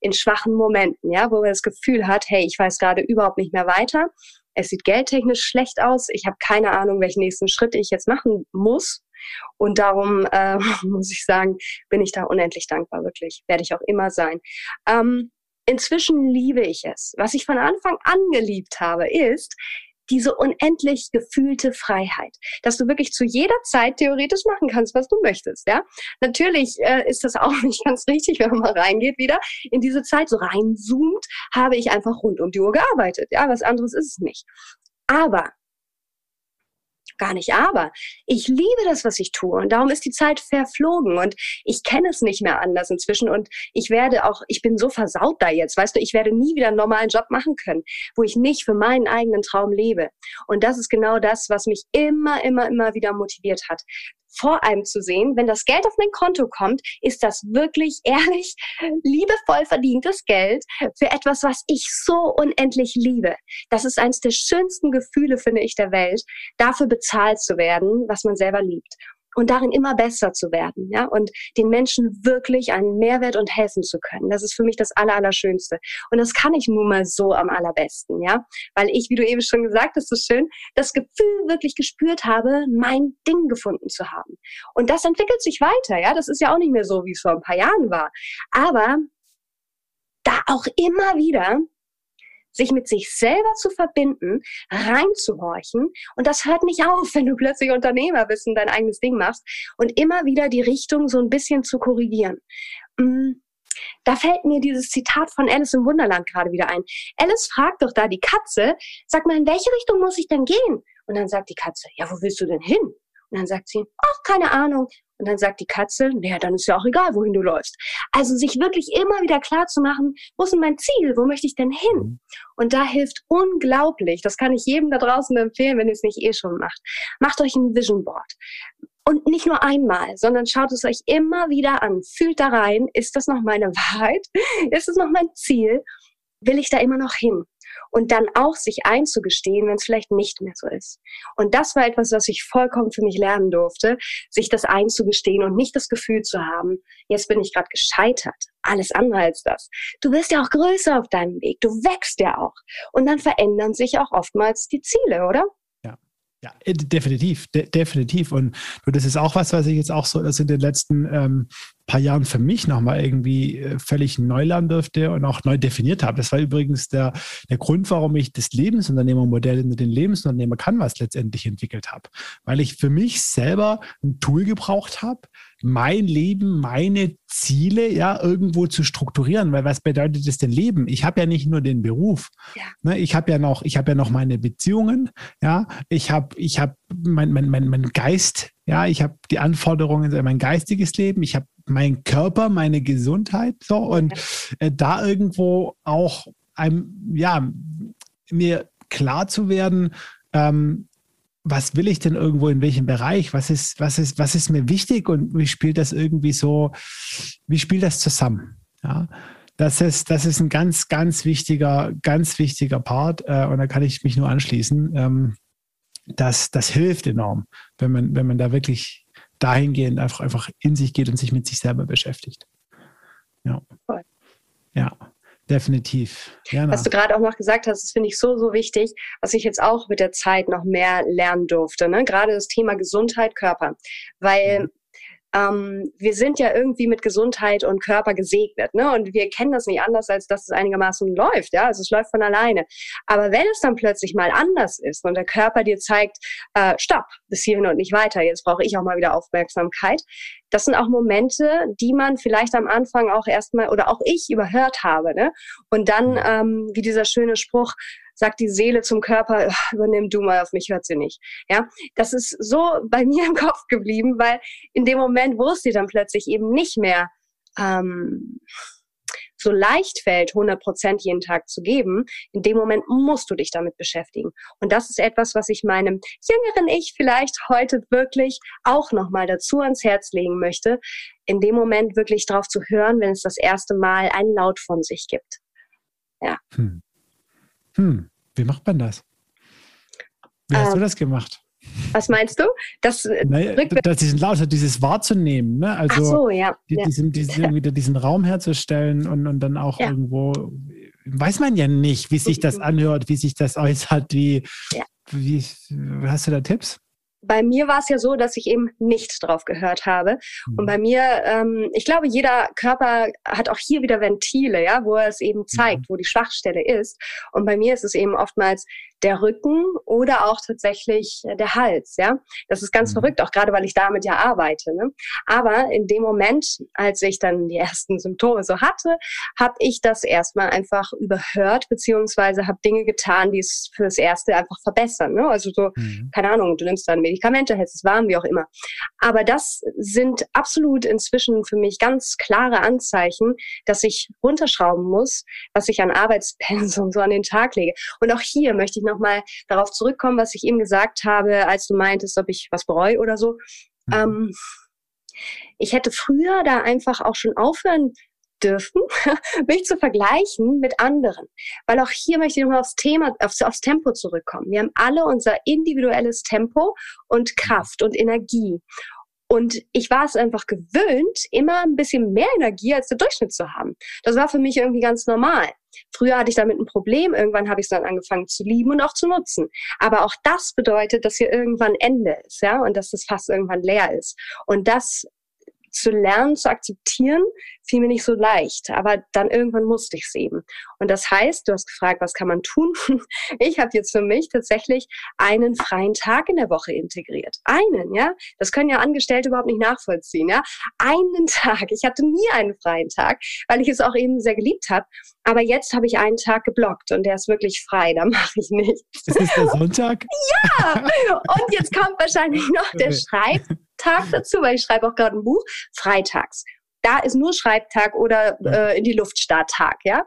in schwachen Momenten, ja, wo man das Gefühl hat, hey, ich weiß gerade überhaupt nicht mehr weiter. Es sieht geldtechnisch schlecht aus. Ich habe keine Ahnung, welchen nächsten Schritt ich jetzt machen muss. Und darum äh, muss ich sagen, bin ich da unendlich dankbar, wirklich. Werde ich auch immer sein. Ähm, inzwischen liebe ich es. Was ich von Anfang an geliebt habe, ist, diese unendlich gefühlte Freiheit, dass du wirklich zu jeder Zeit theoretisch machen kannst, was du möchtest. Ja, natürlich äh, ist das auch nicht ganz richtig, wenn man mal reingeht wieder in diese Zeit so reinzoomt, habe ich einfach rund um die Uhr gearbeitet. Ja, was anderes ist es nicht. Aber gar nicht. Aber. Ich liebe das, was ich tue. Und darum ist die Zeit verflogen. Und ich kenne es nicht mehr anders inzwischen. Und ich werde auch, ich bin so versaut da jetzt, weißt du, ich werde nie wieder einen normalen Job machen können, wo ich nicht für meinen eigenen Traum lebe. Und das ist genau das, was mich immer, immer, immer wieder motiviert hat vor einem zu sehen, wenn das Geld auf mein Konto kommt, ist das wirklich ehrlich, liebevoll verdientes Geld für etwas, was ich so unendlich liebe. Das ist eines der schönsten Gefühle, finde ich, der Welt, dafür bezahlt zu werden, was man selber liebt und darin immer besser zu werden, ja, und den Menschen wirklich einen Mehrwert und helfen zu können. Das ist für mich das Allerallerschönste. Und das kann ich nun mal so am allerbesten, ja, weil ich, wie du eben schon gesagt hast, so schön, das Gefühl wirklich gespürt habe, mein Ding gefunden zu haben. Und das entwickelt sich weiter, ja, das ist ja auch nicht mehr so, wie es vor ein paar Jahren war. Aber da auch immer wieder sich mit sich selber zu verbinden, reinzuhorchen. Und das hört nicht auf, wenn du plötzlich Unternehmer bist und dein eigenes Ding machst und immer wieder die Richtung so ein bisschen zu korrigieren. Mm, da fällt mir dieses Zitat von Alice im Wunderland gerade wieder ein. Alice fragt doch da die Katze, sag mal, in welche Richtung muss ich denn gehen? Und dann sagt die Katze, ja, wo willst du denn hin? Und dann sagt sie, ach, keine Ahnung. Und dann sagt die Katze, naja, dann ist ja auch egal, wohin du läufst. Also sich wirklich immer wieder klar zu machen, wo ist denn mein Ziel? Wo möchte ich denn hin? Mhm. Und da hilft unglaublich, das kann ich jedem da draußen empfehlen, wenn ihr es nicht eh schon macht. Macht euch ein Vision Board. Und nicht nur einmal, sondern schaut es euch immer wieder an. Fühlt da rein, ist das noch meine Wahrheit? Ist es noch mein Ziel? Will ich da immer noch hin? Und dann auch sich einzugestehen, wenn es vielleicht nicht mehr so ist. Und das war etwas, was ich vollkommen für mich lernen durfte, sich das einzugestehen und nicht das Gefühl zu haben, jetzt bin ich gerade gescheitert. Alles andere als das. Du wirst ja auch größer auf deinem Weg. Du wächst ja auch. Und dann verändern sich auch oftmals die Ziele, oder? Ja, äh, definitiv, de definitiv. Und das ist auch was, was ich jetzt auch so das in den letzten ähm, paar Jahren für mich nochmal irgendwie äh, völlig neu lernen durfte und auch neu definiert habe. Das war übrigens der, der Grund, warum ich das Lebensunternehmermodell in den Lebensunternehmer Canvas letztendlich entwickelt habe. Weil ich für mich selber ein Tool gebraucht habe, mein Leben, meine Ziele ja irgendwo zu strukturieren. Weil was bedeutet das denn Leben? Ich habe ja nicht nur den Beruf. Ja. Ne, ich habe ja noch, ich habe ja noch meine Beziehungen. Ja, ich habe, ich habe mein, mein, mein, mein Geist. Ja, ich habe die Anforderungen an mein geistiges Leben. Ich habe meinen Körper, meine Gesundheit. So und äh, da irgendwo auch einem, ja, mir klar zu werden, ähm, was will ich denn irgendwo in welchem Bereich? Was ist, was ist, was ist mir wichtig und wie spielt das irgendwie so, wie spielt das zusammen? Ja, das ist, das ist ein ganz, ganz wichtiger, ganz wichtiger Part äh, und da kann ich mich nur anschließen. Ähm, das, das hilft enorm, wenn man, wenn man da wirklich dahingehend einfach, einfach in sich geht und sich mit sich selber beschäftigt. Ja. Ja definitiv. Gerne. Was du gerade auch noch gesagt hast, das finde ich so, so wichtig, was ich jetzt auch mit der Zeit noch mehr lernen durfte. Ne? Gerade das Thema Gesundheit, Körper. Weil mhm ähm, wir sind ja irgendwie mit Gesundheit und Körper gesegnet, ne? Und wir kennen das nicht anders, als dass es einigermaßen läuft, ja. Also es läuft von alleine. Aber wenn es dann plötzlich mal anders ist und der Körper dir zeigt, äh, stopp, bis hierhin und nicht weiter, jetzt brauche ich auch mal wieder Aufmerksamkeit. Das sind auch Momente, die man vielleicht am Anfang auch erstmal oder auch ich überhört habe, ne? Und dann, ähm, wie dieser schöne Spruch, sagt die Seele zum Körper, übernimm du mal, auf mich hört sie nicht. Ja, das ist so bei mir im Kopf geblieben, weil in dem Moment, wo es dir dann plötzlich eben nicht mehr ähm, so leicht fällt, 100 Prozent jeden Tag zu geben, in dem Moment musst du dich damit beschäftigen. Und das ist etwas, was ich meinem jüngeren Ich vielleicht heute wirklich auch nochmal dazu ans Herz legen möchte, in dem Moment wirklich drauf zu hören, wenn es das erste Mal einen Laut von sich gibt. Ja. Hm. Hm. Wie macht man das? Wie hast ähm, du das gemacht? Was meinst du? Das, äh, naja, das diesen Laut, also dieses wahrzunehmen, ne? Also so, ja. Diesen, diesen, wieder diesen Raum herzustellen und, und dann auch ja. irgendwo, weiß man ja nicht, wie sich das mhm. anhört, wie sich das äußert, wie, ja. wie hast du da Tipps? Bei mir war es ja so, dass ich eben nicht drauf gehört habe. Und mhm. bei mir, ähm, ich glaube, jeder Körper hat auch hier wieder Ventile, ja, wo er es eben zeigt, mhm. wo die Schwachstelle ist. Und bei mir ist es eben oftmals der Rücken oder auch tatsächlich der Hals, ja. Das ist ganz mhm. verrückt, auch gerade weil ich damit ja arbeite. Ne? Aber in dem Moment, als ich dann die ersten Symptome so hatte, habe ich das erstmal einfach überhört, beziehungsweise habe Dinge getan, die es fürs Erste einfach verbessern. Ne? Also so, mhm. keine Ahnung, du nimmst dann Medikamente, hältst es warm, wie auch immer. Aber das sind absolut inzwischen für mich ganz klare Anzeichen, dass ich runterschrauben muss, was ich an Arbeitspensum so an den Tag lege. Und auch hier möchte ich nochmal darauf zurückkommen, was ich eben gesagt habe, als du meintest, ob ich was bereue oder so. Mhm. Ähm, ich hätte früher da einfach auch schon aufhören dürfen, mich zu vergleichen mit anderen. Weil auch hier möchte ich nochmal aufs Thema, aufs, aufs Tempo zurückkommen. Wir haben alle unser individuelles Tempo und Kraft und Energie. Und ich war es einfach gewöhnt, immer ein bisschen mehr Energie als der Durchschnitt zu haben. Das war für mich irgendwie ganz normal. Früher hatte ich damit ein Problem, irgendwann habe ich es dann angefangen zu lieben und auch zu nutzen. Aber auch das bedeutet, dass hier irgendwann Ende ist, ja, und dass das Fass irgendwann leer ist. Und das zu lernen, zu akzeptieren, fiel mir nicht so leicht. Aber dann irgendwann musste ich es eben. Und das heißt, du hast gefragt, was kann man tun? Ich habe jetzt für mich tatsächlich einen freien Tag in der Woche integriert. Einen, ja. Das können ja Angestellte überhaupt nicht nachvollziehen, ja. Einen Tag. Ich hatte nie einen freien Tag, weil ich es auch eben sehr geliebt habe. Aber jetzt habe ich einen Tag geblockt und der ist wirklich frei. Da mache ich nichts. Ist das der Sonntag? ja. Und jetzt kommt wahrscheinlich noch der Schreib Tag dazu, weil ich schreibe auch gerade ein Buch, freitags. Da ist nur Schreibtag oder äh, in die Luft Starttag, ja.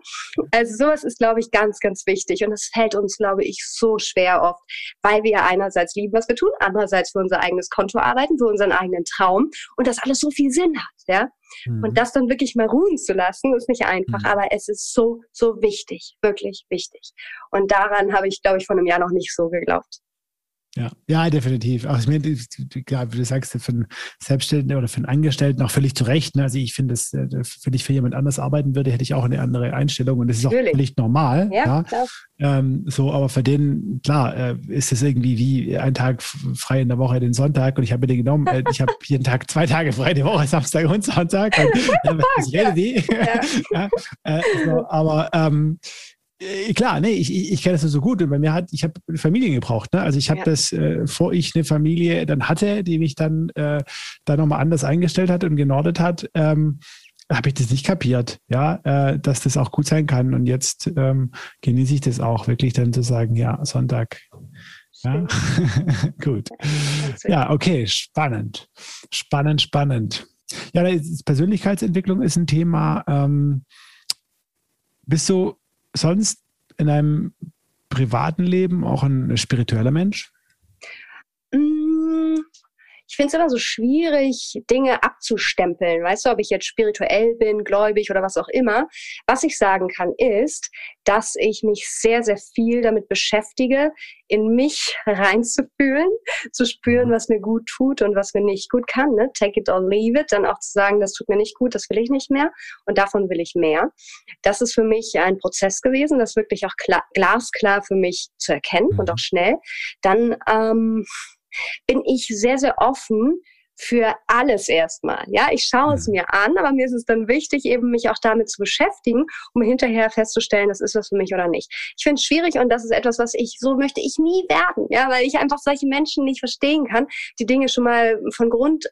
Also sowas ist, glaube ich, ganz, ganz wichtig. Und es fällt uns, glaube ich, so schwer oft, weil wir einerseits lieben, was wir tun, andererseits für unser eigenes Konto arbeiten, für unseren eigenen Traum und das alles so viel Sinn hat, ja. Mhm. Und das dann wirklich mal ruhen zu lassen, ist nicht einfach, mhm. aber es ist so, so wichtig, wirklich wichtig. Und daran habe ich, glaube ich, vor einem Jahr noch nicht so geglaubt. Ja, ja, definitiv. Auch ich meine, wie du sagst, für einen Selbstständigen oder für einen Angestellten auch völlig zu Recht. Ne? Also ich finde, dass, äh, wenn ich für jemand anders arbeiten würde, hätte ich auch eine andere Einstellung und das ist auch Natürlich. völlig normal. Ja, ja. Ähm, so, aber für den, klar, äh, ist es irgendwie wie ein Tag frei in der Woche, den Sonntag und ich habe mir den genommen, äh, ich habe jeden Tag zwei Tage frei die Woche, Samstag und Sonntag. Und, äh, ich rede die. Ja. ja äh, so, aber ähm, äh, klar, nee, ich, ich, ich kenne das so gut. Und bei mir hat, ich habe Familien gebraucht. Ne? Also ich habe ja. das, äh, vor ich eine Familie dann hatte, die mich dann äh, da nochmal anders eingestellt hat und genordet hat, ähm, habe ich das nicht kapiert, ja, äh, dass das auch gut sein kann. Und jetzt ähm, genieße ich das auch, wirklich dann zu sagen, ja, Sonntag. Ja, gut. Ja, okay, spannend. Spannend, spannend. Ja, Persönlichkeitsentwicklung ist ein Thema. Ähm, bist du sonst in einem privaten Leben auch ein spiritueller Mensch? Ich finde es immer so schwierig, Dinge abzustempeln. Weißt du, ob ich jetzt spirituell bin, gläubig oder was auch immer. Was ich sagen kann, ist, dass ich mich sehr, sehr viel damit beschäftige, in mich reinzufühlen, zu spüren, mhm. was mir gut tut und was mir nicht gut kann. Ne? Take it or leave it. Dann auch zu sagen, das tut mir nicht gut, das will ich nicht mehr und davon will ich mehr. Das ist für mich ein Prozess gewesen, das wirklich auch klar, glasklar für mich zu erkennen und mhm. auch schnell. Dann ähm, bin ich sehr, sehr offen für alles erstmal. Ja, ich schaue es mir an, aber mir ist es dann wichtig, eben mich auch damit zu beschäftigen, um hinterher festzustellen, das ist was für mich oder nicht. Ich finde es schwierig und das ist etwas, was ich, so möchte ich nie werden, ja, weil ich einfach solche Menschen nicht verstehen kann, die Dinge schon mal von Grund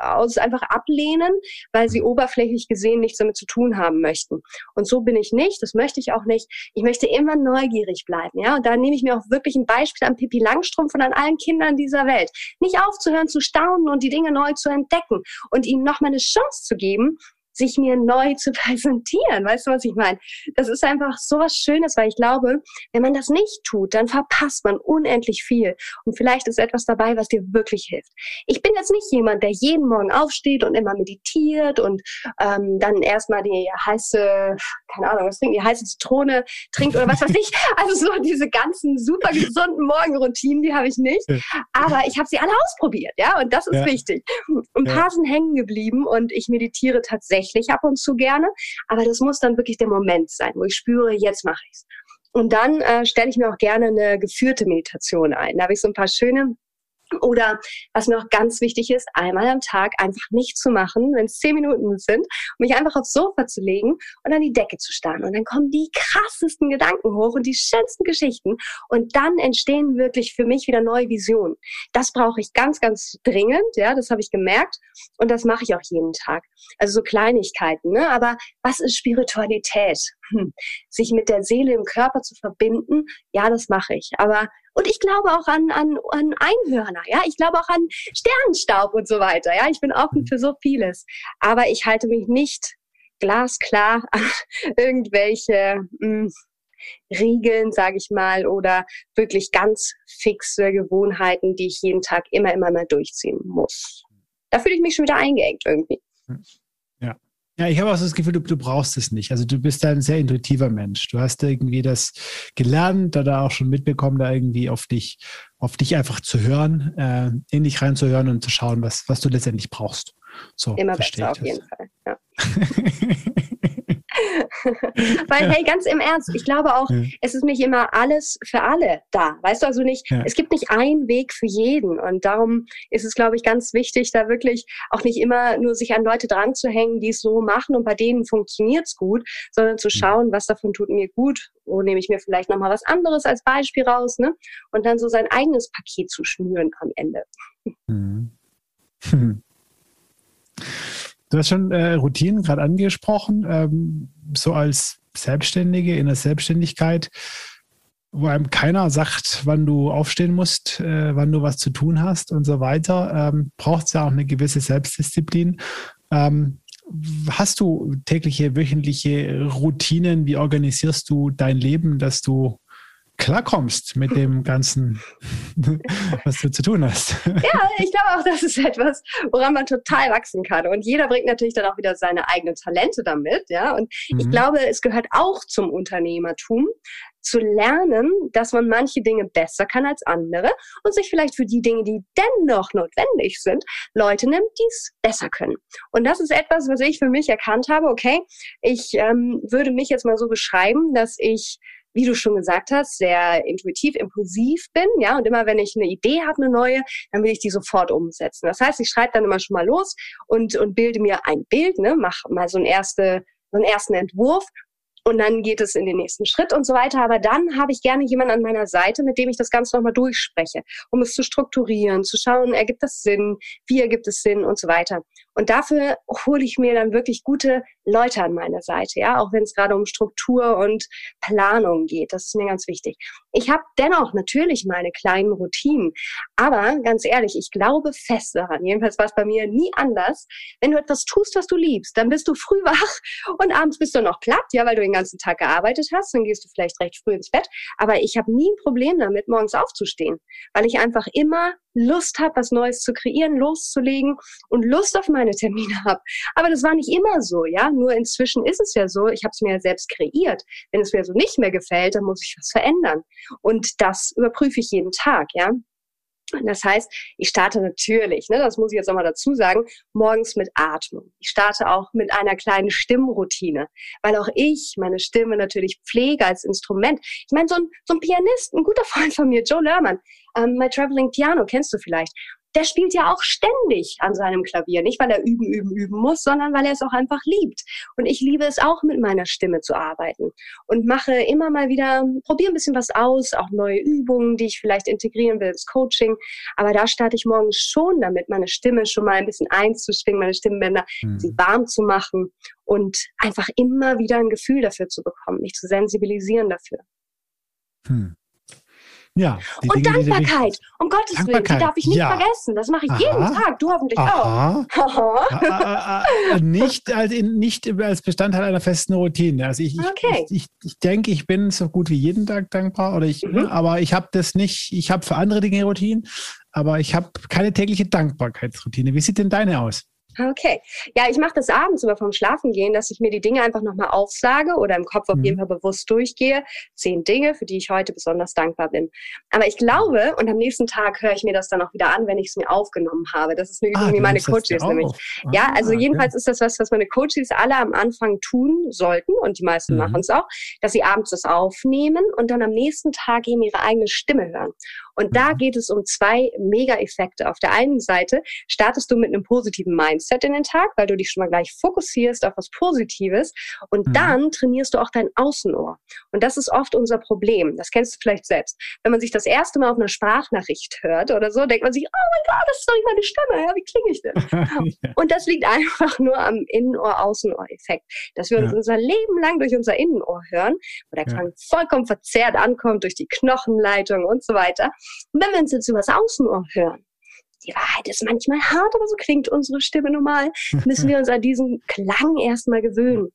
aus einfach ablehnen, weil sie oberflächlich gesehen nichts damit zu tun haben möchten. Und so bin ich nicht, das möchte ich auch nicht. Ich möchte immer neugierig bleiben, ja. Und da nehme ich mir auch wirklich ein Beispiel an Pippi Langstrumpf und an allen Kindern dieser Welt. Nicht aufzuhören zu staunen und die Dinge neu zu entdecken und ihnen nochmal eine Chance zu geben, sich mir neu zu präsentieren. Weißt du, was ich meine? Das ist einfach so was Schönes, weil ich glaube, wenn man das nicht tut, dann verpasst man unendlich viel. Und vielleicht ist etwas dabei, was dir wirklich hilft. Ich bin jetzt nicht jemand, der jeden Morgen aufsteht und immer meditiert und ähm, dann erstmal die heiße, keine Ahnung, was trinkt, die heiße Zitrone trinkt oder was weiß ich. Also so diese ganzen super gesunden Morgenroutinen, die habe ich nicht. Aber ich habe sie alle ausprobiert, ja, und das ist ja. wichtig. Ein paar ja. sind hängen geblieben und ich meditiere tatsächlich ab und zu gerne, aber das muss dann wirklich der Moment sein, wo ich spüre, jetzt mache ich's. Und dann äh, stelle ich mir auch gerne eine geführte Meditation ein. Da habe ich so ein paar schöne oder was mir auch ganz wichtig ist, einmal am Tag einfach nicht zu machen, wenn es zehn Minuten sind, mich einfach aufs Sofa zu legen und an die Decke zu starren. Und dann kommen die krassesten Gedanken hoch und die schönsten Geschichten. Und dann entstehen wirklich für mich wieder neue Visionen. Das brauche ich ganz, ganz dringend. Ja, das habe ich gemerkt. Und das mache ich auch jeden Tag. Also so Kleinigkeiten. Ne? Aber was ist Spiritualität? Hm. Sich mit der Seele im Körper zu verbinden, ja, das mache ich. Aber und ich glaube auch an, an, an Einhörner, ja. Ich glaube auch an Sternenstaub und so weiter, ja. Ich bin offen mhm. für so vieles. Aber ich halte mich nicht glasklar an irgendwelche mh, hm, Regeln, sage ich mal, oder wirklich ganz fixe Gewohnheiten, die ich jeden Tag immer, immer mal durchziehen muss. Da fühle ich mich schon wieder eingeengt irgendwie. Ja, ich habe auch so das Gefühl, du, du brauchst es nicht. Also du bist ein sehr intuitiver Mensch. Du hast irgendwie das gelernt oder auch schon mitbekommen, da irgendwie auf dich, auf dich einfach zu hören, äh, in dich reinzuhören und zu schauen, was, was du letztendlich brauchst. So, Immer besser auf jeden Fall. Ja. Weil, hey, ganz im Ernst, ich glaube auch, ja. es ist nicht immer alles für alle da. Weißt du also nicht, ja. es gibt nicht einen Weg für jeden. Und darum ist es, glaube ich, ganz wichtig, da wirklich auch nicht immer nur sich an Leute dran zu hängen, die es so machen und bei denen funktioniert es gut, sondern zu mhm. schauen, was davon tut mir gut, wo nehme ich mir vielleicht nochmal was anderes als Beispiel raus, ne? Und dann so sein eigenes Paket zu schnüren am Ende. Mhm. Du hast schon äh, Routinen gerade angesprochen, ähm, so als Selbstständige in der Selbstständigkeit, wo einem keiner sagt, wann du aufstehen musst, äh, wann du was zu tun hast und so weiter, ähm, braucht es ja auch eine gewisse Selbstdisziplin. Ähm, hast du tägliche, wöchentliche Routinen? Wie organisierst du dein Leben, dass du klarkommst mit dem Ganzen, was du zu tun hast. Ja, ich glaube auch, das ist etwas, woran man total wachsen kann. Und jeder bringt natürlich dann auch wieder seine eigenen Talente damit. Ja, und mhm. ich glaube, es gehört auch zum Unternehmertum, zu lernen, dass man manche Dinge besser kann als andere und sich vielleicht für die Dinge, die dennoch notwendig sind, Leute nimmt, die es besser können. Und das ist etwas, was ich für mich erkannt habe. Okay, ich ähm, würde mich jetzt mal so beschreiben, dass ich wie du schon gesagt hast, sehr intuitiv, impulsiv bin, ja, und immer wenn ich eine Idee habe, eine neue, dann will ich die sofort umsetzen. Das heißt, ich schreibe dann immer schon mal los und, und bilde mir ein Bild, ne, mach mal so einen, erste, so einen ersten Entwurf und dann geht es in den nächsten Schritt und so weiter. Aber dann habe ich gerne jemanden an meiner Seite, mit dem ich das Ganze nochmal durchspreche, um es zu strukturieren, zu schauen, ergibt das Sinn, wie ergibt es Sinn und so weiter. Und dafür hole ich mir dann wirklich gute Leute an meiner Seite, ja, auch wenn es gerade um Struktur und Planung geht. Das ist mir ganz wichtig. Ich habe dennoch natürlich meine kleinen Routinen, aber ganz ehrlich, ich glaube fest daran. Jedenfalls war es bei mir nie anders. Wenn du etwas tust, was du liebst, dann bist du früh wach und abends bist du noch platt, ja, weil du den ganzen Tag gearbeitet hast. Dann gehst du vielleicht recht früh ins Bett. Aber ich habe nie ein Problem damit, morgens aufzustehen, weil ich einfach immer Lust habe, was Neues zu kreieren, loszulegen und Lust auf meine Termine habe. Aber das war nicht immer so, ja. Nur inzwischen ist es ja so, ich habe es mir ja selbst kreiert. Wenn es mir so nicht mehr gefällt, dann muss ich was verändern. Und das überprüfe ich jeden Tag, ja. Das heißt, ich starte natürlich, ne, das muss ich jetzt nochmal dazu sagen, morgens mit Atmung. Ich starte auch mit einer kleinen Stimmroutine, weil auch ich meine Stimme natürlich pflege als Instrument. Ich meine, so ein, so ein Pianist, ein guter Freund von mir, Joe Lerman, ähm, My Traveling Piano, kennst du vielleicht der spielt ja auch ständig an seinem Klavier. Nicht, weil er üben, üben, üben muss, sondern weil er es auch einfach liebt. Und ich liebe es auch, mit meiner Stimme zu arbeiten. Und mache immer mal wieder, probiere ein bisschen was aus, auch neue Übungen, die ich vielleicht integrieren will, das Coaching. Aber da starte ich morgens schon damit, meine Stimme schon mal ein bisschen einzuschwingen, meine Stimmbänder, mhm. sie warm zu machen und einfach immer wieder ein Gefühl dafür zu bekommen, mich zu sensibilisieren dafür. Hm. Ja. Und Dinge, Dankbarkeit. Um Gottes Dankbarkeit. Willen, die darf ich nicht ja. vergessen. Das mache ich Aha. jeden Tag. Du hoffentlich Aha. auch. Aha. nicht, als, nicht als Bestandteil einer festen Routine. Also ich, okay. ich, ich, ich, denke, ich bin so gut wie jeden Tag dankbar. Oder ich, mhm. Aber ich habe das nicht, ich habe für andere Dinge Routinen, aber ich habe keine tägliche Dankbarkeitsroutine. Wie sieht denn deine aus? Okay. Ja, ich mache das abends über vom Schlafengehen, dass ich mir die Dinge einfach nochmal aufsage oder im Kopf auf mhm. jeden Fall bewusst durchgehe. Zehn Dinge, für die ich heute besonders dankbar bin. Aber ich glaube, und am nächsten Tag höre ich mir das dann auch wieder an, wenn ich es mir aufgenommen habe. Das ist eine Übung, ah, die meine Coaches nämlich. Ah, ja, also okay. jedenfalls ist das was, was meine Coaches alle am Anfang tun sollten und die meisten mhm. machen es auch, dass sie abends das aufnehmen und dann am nächsten Tag eben ihre eigene Stimme hören. Und da mhm. geht es um zwei Mega-Effekte. Auf der einen Seite startest du mit einem positiven Mindset in den Tag, weil du dich schon mal gleich fokussierst auf was Positives. Und mhm. dann trainierst du auch dein Außenohr. Und das ist oft unser Problem. Das kennst du vielleicht selbst. Wenn man sich das erste Mal auf einer Sprachnachricht hört oder so, denkt man sich, oh mein Gott, das ist doch nicht meine Stimme. Ja, wie klinge ich denn? Und das liegt einfach nur am Innenohr-Außenohr-Effekt. Dass wir uns ja. unser Leben lang durch unser Innenohr hören, wo der Klang vollkommen verzerrt ankommt durch die Knochenleitung und so weiter. Und wenn wir uns jetzt übers Außenohr hören, die Wahrheit ist manchmal hart, aber so klingt unsere Stimme normal, müssen wir uns an diesen Klang erstmal gewöhnen.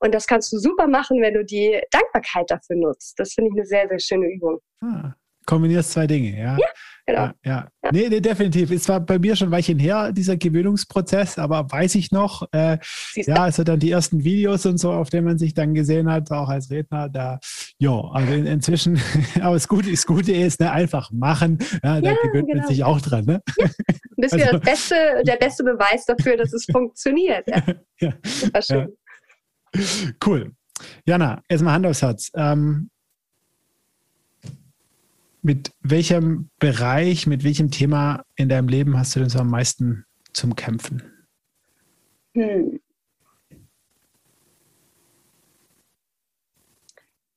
Und das kannst du super machen, wenn du die Dankbarkeit dafür nutzt. Das finde ich eine sehr, sehr schöne Übung. Ah, kombinierst zwei Dinge, ja. Ja, genau. Ja, ja. ja. Nee, nee, definitiv. Es war bei mir schon ein Weilchen her, dieser Gewöhnungsprozess, aber weiß ich noch, äh, ja, also dann die ersten Videos und so, auf denen man sich dann gesehen hat, auch als Redner, da, ja, also in, inzwischen, aber das Gute, das Gute ist, ne, einfach machen, ja, da gewöhnt genau. man sich auch dran, ne? Ja. Das ist also, ja beste, der beste Beweis dafür, dass es funktioniert. Ja. ja. Das war schön. Cool. Jana, erstmal Hand aufs Herz. Ähm, mit welchem Bereich, mit welchem Thema in deinem Leben hast du denn so am meisten zum Kämpfen? Hm.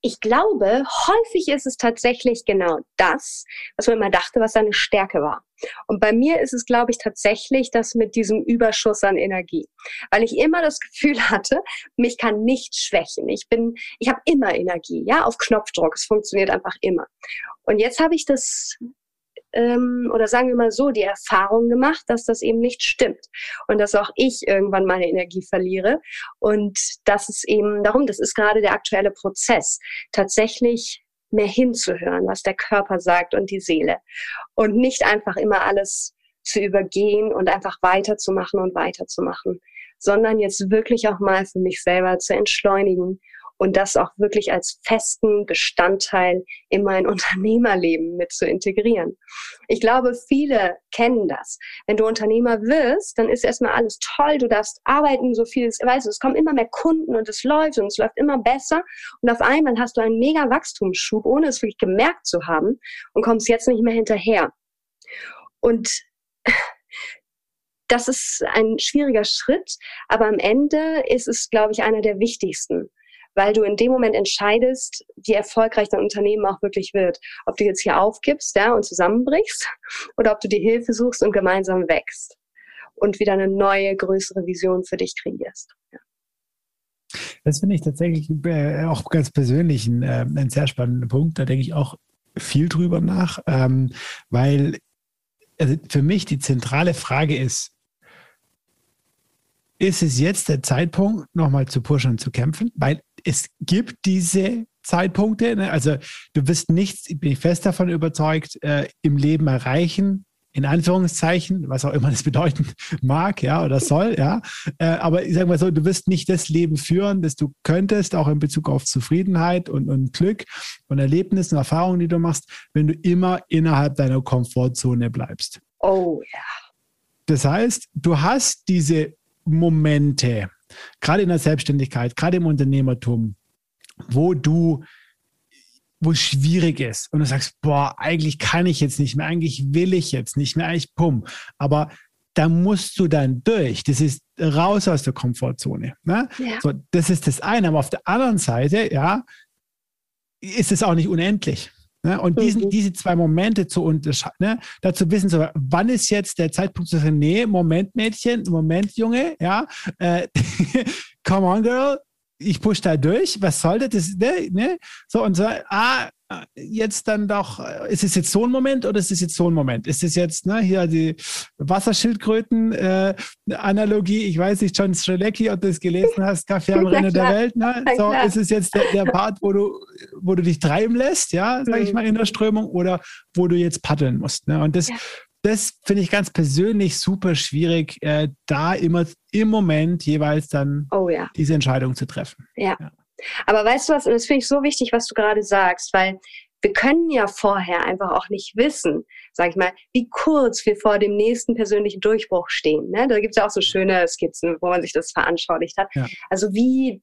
Ich glaube, häufig ist es tatsächlich genau das, was man immer dachte, was seine Stärke war. Und bei mir ist es, glaube ich, tatsächlich das mit diesem Überschuss an Energie, weil ich immer das Gefühl hatte, mich kann nichts schwächen. Ich bin, ich habe immer Energie, ja, auf Knopfdruck. Es funktioniert einfach immer. Und jetzt habe ich das ähm, oder sagen wir mal so, die Erfahrung gemacht, dass das eben nicht stimmt und dass auch ich irgendwann meine Energie verliere. Und das ist eben darum, das ist gerade der aktuelle Prozess, tatsächlich mehr hinzuhören, was der Körper sagt und die Seele und nicht einfach immer alles zu übergehen und einfach weiterzumachen und weiterzumachen, sondern jetzt wirklich auch mal für mich selber zu entschleunigen und das auch wirklich als festen Bestandteil in mein Unternehmerleben mit zu integrieren. Ich glaube, viele kennen das. Wenn du Unternehmer wirst, dann ist erstmal alles toll, du darfst arbeiten, so viel, weißt du, es kommen immer mehr Kunden und es läuft und es läuft immer besser und auf einmal hast du einen mega Wachstumsschub, ohne es wirklich gemerkt zu haben und kommst jetzt nicht mehr hinterher. Und das ist ein schwieriger Schritt, aber am Ende ist es, glaube ich, einer der wichtigsten weil du in dem Moment entscheidest, wie erfolgreich dein Unternehmen auch wirklich wird. Ob du jetzt hier aufgibst ja, und zusammenbrichst oder ob du dir Hilfe suchst und gemeinsam wächst und wieder eine neue, größere Vision für dich kreierst. Ja. Das finde ich tatsächlich äh, auch ganz persönlich ein, äh, ein sehr spannender Punkt. Da denke ich auch viel drüber nach, ähm, weil also für mich die zentrale Frage ist, ist es jetzt der Zeitpunkt, nochmal zu pushen und zu kämpfen? Weil es gibt diese Zeitpunkte, ne? also du wirst nichts, bin ich fest davon überzeugt, äh, im Leben erreichen, in Anführungszeichen, was auch immer das bedeuten mag, ja, oder soll, ja. Äh, aber ich sage mal so, du wirst nicht das Leben führen, das du könntest, auch in Bezug auf Zufriedenheit und, und Glück und Erlebnissen, Erfahrungen, die du machst, wenn du immer innerhalb deiner Komfortzone bleibst. Oh ja. Das heißt, du hast diese Momente, gerade in der Selbstständigkeit, gerade im Unternehmertum, wo du, wo es schwierig ist und du sagst, boah, eigentlich kann ich jetzt nicht mehr, eigentlich will ich jetzt nicht mehr, eigentlich pum. Aber da musst du dann durch. Das ist raus aus der Komfortzone. Ne? Ja. So, das ist das eine. Aber auf der anderen Seite, ja, ist es auch nicht unendlich. Ne? Und diesen, mhm. diese zwei Momente zu unterscheiden, ne? dazu wissen, so, wann ist jetzt der Zeitpunkt zu sagen, nee, Moment, Mädchen, Moment, Junge, ja, äh, come on, girl, ich push da durch, was soll das? Ne, ne? So und so, ah, jetzt dann doch, ist es jetzt so ein Moment oder ist es jetzt so ein Moment? Ist es jetzt ne, hier die Wasserschildkröten-Analogie? Äh, ich weiß nicht, John Strelecki, ob du das gelesen hast, Kaffee am Rennen der Welt. Ne? So, ist es jetzt der, der, Part, wo du, wo du dich treiben lässt, ja, sag ich mhm. mal, in der Strömung, oder wo du jetzt paddeln musst. Ne? Und das, ja. Das finde ich ganz persönlich super schwierig, äh, da immer im Moment jeweils dann oh, ja. diese Entscheidung zu treffen. ja. ja. Aber weißt du was, und das finde ich so wichtig, was du gerade sagst, weil wir können ja vorher einfach auch nicht wissen, sag ich mal, wie kurz wir vor dem nächsten persönlichen Durchbruch stehen. Ne? Da gibt es ja auch so schöne Skizzen, wo man sich das veranschaulicht hat. Ja. Also wie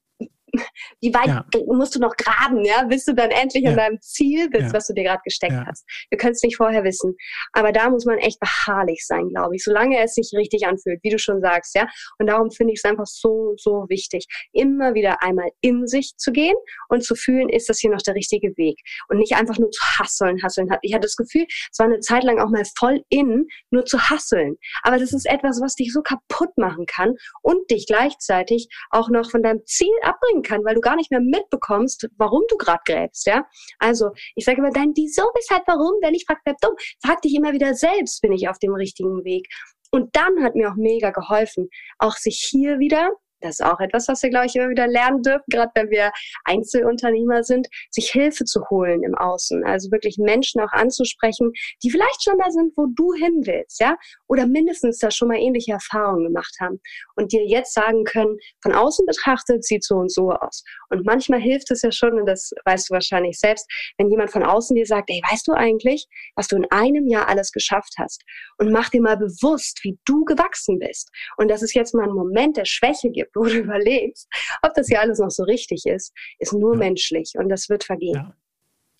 wie weit ja. musst du noch graben, ja, bis du dann endlich ja. an deinem Ziel bist, ja. was du dir gerade gesteckt hast. Wir können es nicht vorher wissen. Aber da muss man echt beharrlich sein, glaube ich, solange es sich richtig anfühlt, wie du schon sagst, ja. Und darum finde ich es einfach so, so wichtig, immer wieder einmal in sich zu gehen und zu fühlen, ist das hier noch der richtige Weg? Und nicht einfach nur zu hasseln, hasseln. Ich hatte das Gefühl, es war eine Zeit lang auch mal voll in, nur zu hasseln. Aber das ist etwas, was dich so kaputt machen kann und dich gleichzeitig auch noch von deinem Ziel abbringen bringen kann, weil du gar nicht mehr mitbekommst, warum du gerade gräbst, ja. Also, ich sage immer, dein Wieso, weshalb, warum, wenn ich frag, bleib dumm. Frag dich immer wieder selbst, bin ich auf dem richtigen Weg. Und dann hat mir auch mega geholfen, auch sich hier wieder das ist auch etwas, was wir, glaube ich, immer wieder lernen dürfen, gerade wenn wir Einzelunternehmer sind, sich Hilfe zu holen im Außen. Also wirklich Menschen auch anzusprechen, die vielleicht schon da sind, wo du hin willst, ja, oder mindestens da schon mal ähnliche Erfahrungen gemacht haben und dir jetzt sagen können, von außen betrachtet sieht so und so aus. Und manchmal hilft es ja schon, und das weißt du wahrscheinlich selbst, wenn jemand von außen dir sagt, ey, weißt du eigentlich, was du in einem Jahr alles geschafft hast? Und mach dir mal bewusst, wie du gewachsen bist. Und dass es jetzt mal einen Moment der Schwäche gibt, wo du überlegst, ob das hier alles noch so richtig ist, ist nur ja. menschlich und das wird vergehen. Ja.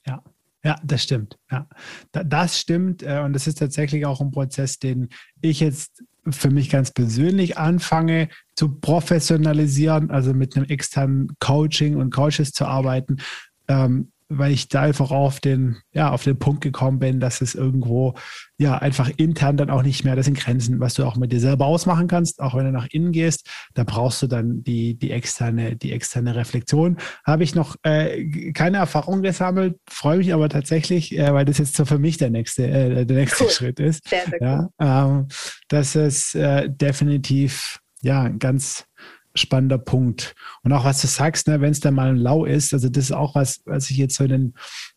ja. Ja, das stimmt. Ja, das stimmt. Äh, und das ist tatsächlich auch ein Prozess, den ich jetzt für mich ganz persönlich anfange zu professionalisieren, also mit einem externen Coaching und Coaches zu arbeiten. Ähm, weil ich da einfach auf den, ja, auf den Punkt gekommen bin, dass es irgendwo, ja, einfach intern dann auch nicht mehr, das sind Grenzen, was du auch mit dir selber ausmachen kannst, auch wenn du nach innen gehst, da brauchst du dann die, die externe, die externe Reflexion. Habe ich noch äh, keine Erfahrung gesammelt, freue mich aber tatsächlich, äh, weil das jetzt so für mich der nächste, äh, der nächste cool. Schritt ist. Sehr, sehr cool. ja, ähm, dass es äh, definitiv, ja, ganz, spannender Punkt. Und auch was du sagst, ne, wenn es dann mal lau ist, also das ist auch was, was ich jetzt so in den,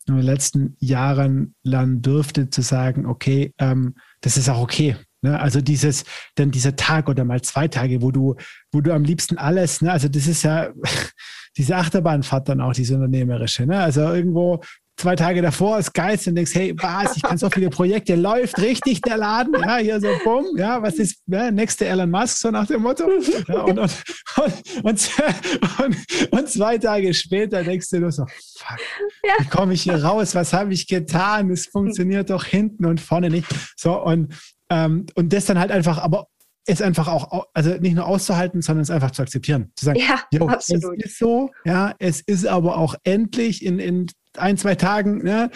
in den letzten Jahren lernen dürfte, zu sagen, okay, ähm, das ist auch okay. Ne? Also dieses, dann dieser Tag oder mal zwei Tage, wo du, wo du am liebsten alles, ne, also das ist ja diese Achterbahnfahrt dann auch, diese unternehmerische, ne? Also irgendwo zwei Tage davor ist Geist und denkst, hey, was, ich kann so viele Projekte, läuft richtig der Laden, ja, hier so, bumm, ja, was ist, ja, nächste Elon Musk, so nach dem Motto. Ja, und, und, und, und, und, zwei Tage später denkst du nur so, fuck, wie komme ich hier raus, was habe ich getan, es funktioniert doch hinten und vorne nicht. So, und, ähm, und das dann halt einfach, aber es einfach auch, also nicht nur auszuhalten, sondern es einfach zu akzeptieren. Zu sagen, ja, absolut. es ist so, ja, es ist aber auch endlich in, in ein, zwei Tagen, ne,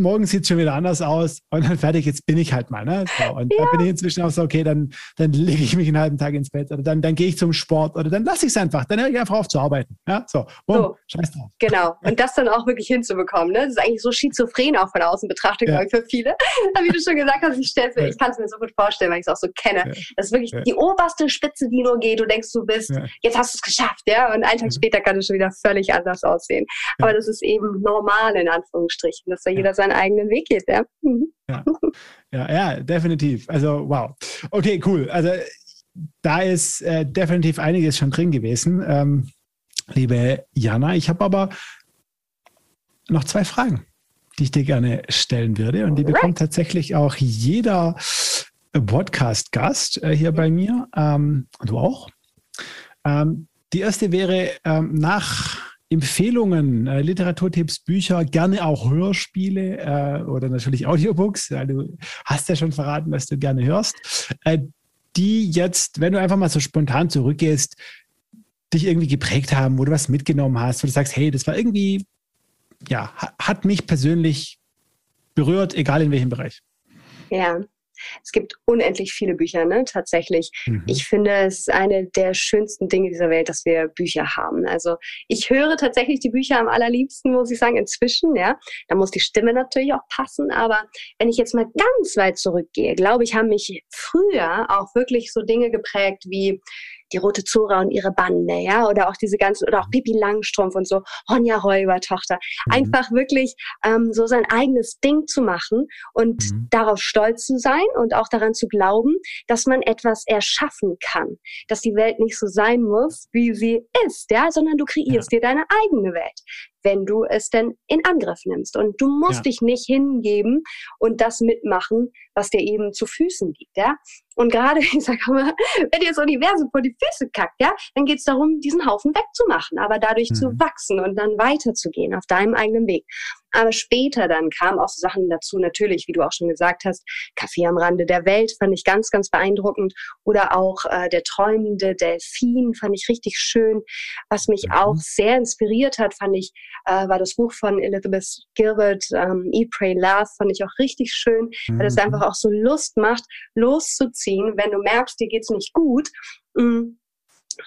morgen sieht es schon wieder anders aus und dann fertig, jetzt bin ich halt mal. Ne? So, und ja. da bin ich inzwischen auch so, okay, dann, dann lege ich mich einen halben Tag ins Bett oder dann, dann gehe ich zum Sport oder dann lasse ich es einfach, dann höre ich einfach auf zu arbeiten. Ja? So, boom, so, scheiß drauf. Genau, und das dann auch wirklich hinzubekommen. Ne? Das ist eigentlich so schizophren auch von außen betrachtet, ja. glaube ich, für viele. Wie du schon gesagt hast, ich, ich kann es mir so gut vorstellen, weil ich es auch so kenne. Ja. Das ist wirklich die oberste Spitze, die nur geht. Du denkst, du bist, jetzt hast du es geschafft, ja, und einen Tag später kann es schon wieder völlig anders aussehen. Aber das ist eben normal, in Anführungsstrichen, dass da jeder seinen eigenen Weg geht, ja. Mhm. Ja. ja, ja, definitiv. Also, wow. Okay, cool. Also, da ist äh, definitiv einiges schon drin gewesen. Ähm, liebe Jana, ich habe aber noch zwei Fragen, die ich dir gerne stellen würde. Und die bekommt tatsächlich auch jeder Podcast-Gast äh, hier bei mir. Ähm, du auch. Ähm, die erste wäre ähm, nach Empfehlungen, äh, Literaturtipps, Bücher, gerne auch Hörspiele äh, oder natürlich Audiobooks. Ja, du hast ja schon verraten, was du gerne hörst. Äh, die jetzt, wenn du einfach mal so spontan zurückgehst, dich irgendwie geprägt haben, wo du was mitgenommen hast, wo du sagst, hey, das war irgendwie, ja, hat mich persönlich berührt, egal in welchem Bereich. Ja, Es gibt unendlich viele Bücher, ne? Tatsächlich. Mhm. Ich finde, es eine der schönsten Dinge dieser Welt, dass wir Bücher haben. Also ich höre tatsächlich die Bücher am allerliebsten, muss ich sagen, inzwischen, ja. Da muss die Stimme natürlich auch passen. Aber wenn ich jetzt mal ganz weit zurückgehe, glaube ich, haben mich früher auch wirklich so Dinge geprägt wie die Rote Zora und ihre Bande, ja, oder auch diese ganzen, oder auch Pippi Langstrumpf und so, Ronja Räubertochter. Mhm. Einfach wirklich ähm, so sein eigenes Ding zu machen und mhm. darauf stolz zu sein und auch daran zu glauben, dass man etwas erschaffen kann, dass die Welt nicht so sein muss, wie sie ist, ja, sondern du kreierst ja. dir deine eigene Welt wenn du es denn in Angriff nimmst. Und du musst ja. dich nicht hingeben und das mitmachen, was dir eben zu Füßen liegt, ja. Und gerade, ich sage immer, wenn dir das Universum vor die Füße kackt, ja, dann geht es darum, diesen Haufen wegzumachen, aber dadurch mhm. zu wachsen und dann weiterzugehen auf deinem eigenen Weg. Aber später dann kamen auch so Sachen dazu, natürlich, wie du auch schon gesagt hast, Kaffee am Rande der Welt fand ich ganz, ganz beeindruckend. Oder auch äh, der träumende Delfin fand ich richtig schön. Was mich mhm. auch sehr inspiriert hat, fand ich, äh, war das Buch von Elizabeth Gilbert, ähm, Eat, Pray, Love, fand ich auch richtig schön, mhm. weil es einfach auch so Lust macht, loszuziehen, wenn du merkst, dir geht's nicht gut. Mh, mm,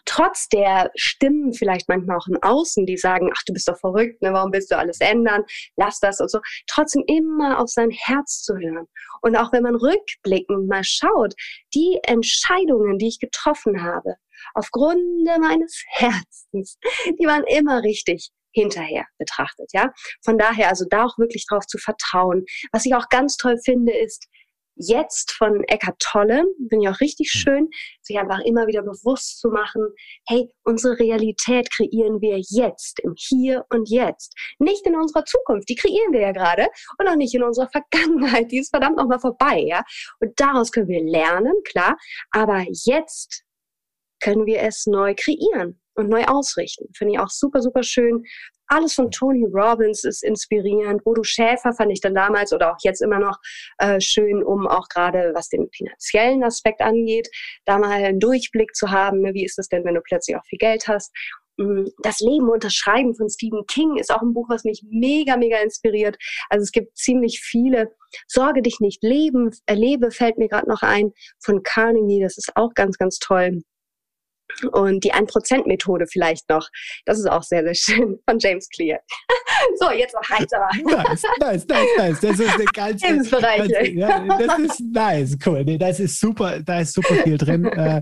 trotz der Stimmen vielleicht manchmal auch im Außen, die sagen, ach, du bist doch verrückt, ne, warum willst du alles ändern, lass das und so, trotzdem immer auf sein Herz zu hören. Und auch wenn man rückblickend mal schaut, die Entscheidungen, die ich getroffen habe, aufgrund meines Herzens, die waren immer richtig hinterher betrachtet, ja. Von daher also da auch wirklich drauf zu vertrauen. Was ich auch ganz toll finde, ist, Jetzt von Eckart Tolle, finde ich auch richtig hm. schön, sich einfach immer wieder bewusst zu machen, hey, unsere Realität kreieren wir jetzt, im Hier und Jetzt. Nicht in unserer Zukunft, die kreieren wir ja gerade, und auch nicht in unserer Vergangenheit, die ist verdammt nochmal vorbei, ja. Und daraus können wir lernen, klar, aber jetzt können wir es neu kreieren und neu ausrichten. Finde ich auch super, super schön. Alles von Tony Robbins ist inspirierend. Bodo Schäfer fand ich dann damals oder auch jetzt immer noch äh, schön, um auch gerade was den finanziellen Aspekt angeht, da mal einen Durchblick zu haben. Ne? Wie ist es denn, wenn du plötzlich auch viel Geld hast? Mm, das Leben unterschreiben von Stephen King ist auch ein Buch, was mich mega, mega inspiriert. Also es gibt ziemlich viele. Sorge dich nicht leben, erlebe fällt mir gerade noch ein von Carnegie. Das ist auch ganz, ganz toll. Und die 1%-Methode vielleicht noch. Das ist auch sehr, sehr schön von James Clear. so, jetzt noch heiter. Nice, nice, nice, nice. Das ist eine ganze, Lebensbereiche. ja, das ist nice, cool. Nee, das ist super, da ist super viel drin. äh,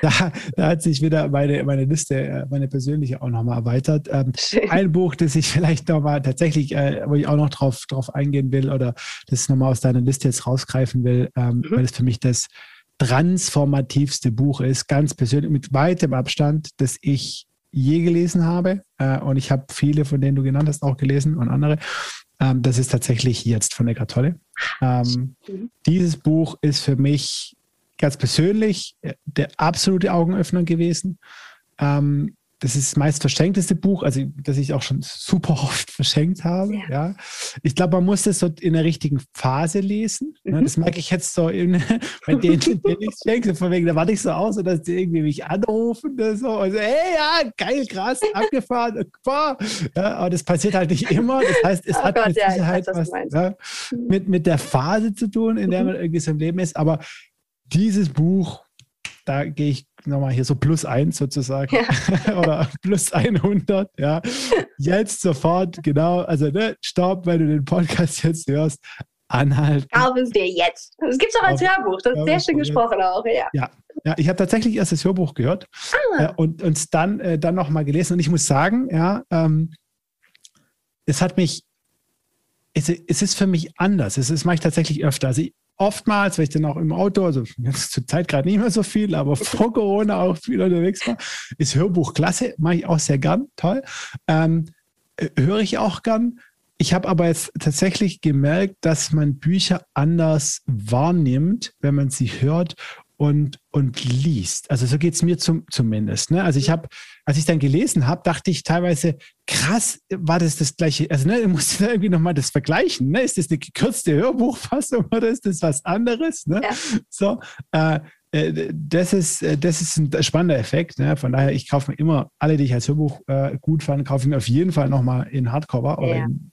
da, da, hat sich wieder meine, meine Liste, äh, meine persönliche auch nochmal erweitert. Ähm, ein Buch, das ich vielleicht nochmal tatsächlich, äh, wo ich auch noch drauf, drauf eingehen will oder das nochmal aus deiner Liste jetzt rausgreifen will, ähm, mhm. weil es für mich das transformativste Buch ist, ganz persönlich, mit weitem Abstand, das ich je gelesen habe. Äh, und ich habe viele von denen du genannt hast auch gelesen und andere. Ähm, das ist tatsächlich jetzt von Eckart Tolle. Ähm, dieses Buch ist für mich ganz persönlich äh, der absolute Augenöffner gewesen. Ähm, das ist das meist verschenkteste Buch, also das ich auch schon super oft verschenkt habe. Ja. ja. Ich glaube, man muss das so in der richtigen Phase lesen. Ne? Mhm. Das merke ich jetzt so in, bei denen, denen ich schenke. Von wegen, da warte ich so aus, dass die irgendwie mich anrufen oder so. Und so, hey, ja, geil, krass, abgefahren. Boah. Ja, aber das passiert halt nicht immer. Das heißt, es oh hat Gott, mit ja, Sicherheit weiß, was ja, mit, mit der Phase zu tun, in der mhm. man irgendwie so im Leben ist. Aber dieses Buch da gehe ich nochmal hier so plus eins sozusagen ja. oder plus 100, ja. Jetzt sofort, genau, also ne, stopp, wenn du den Podcast jetzt hörst, anhalten. Kauf es dir jetzt. Das gibt es auch als Hörbuch, das ist sehr schön gesprochen auch, ja. Ja, ja ich habe tatsächlich erst das Hörbuch gehört ah. äh, und uns dann, äh, dann nochmal gelesen und ich muss sagen, ja, ähm, es hat mich es, es, ist für mich anders. Es, das mache ich tatsächlich öfter. Also ich, oftmals, weil ich dann auch im Auto, also jetzt zur Zeit gerade nicht mehr so viel, aber vor Corona auch viel unterwegs war, ist Hörbuch klasse, mache ich auch sehr gern, toll. Ähm, äh, höre ich auch gern. Ich habe aber jetzt tatsächlich gemerkt, dass man Bücher anders wahrnimmt, wenn man sie hört und, und liest. Also so geht es mir zum, zumindest. Ne? Also ich habe, als ich dann gelesen habe, dachte ich teilweise, krass, war das das gleiche, also ne, musst du da irgendwie nochmal das vergleichen. Ne? Ist das eine gekürzte Hörbuchfassung oder ist das was anderes? Ne? Ja. So, äh, äh das ist, äh, das ist ein spannender Effekt. Ne? Von daher, ich kaufe mir immer alle, die ich als Hörbuch äh, gut fand, kaufe ich mir auf jeden Fall nochmal in Hardcover oder ja. in,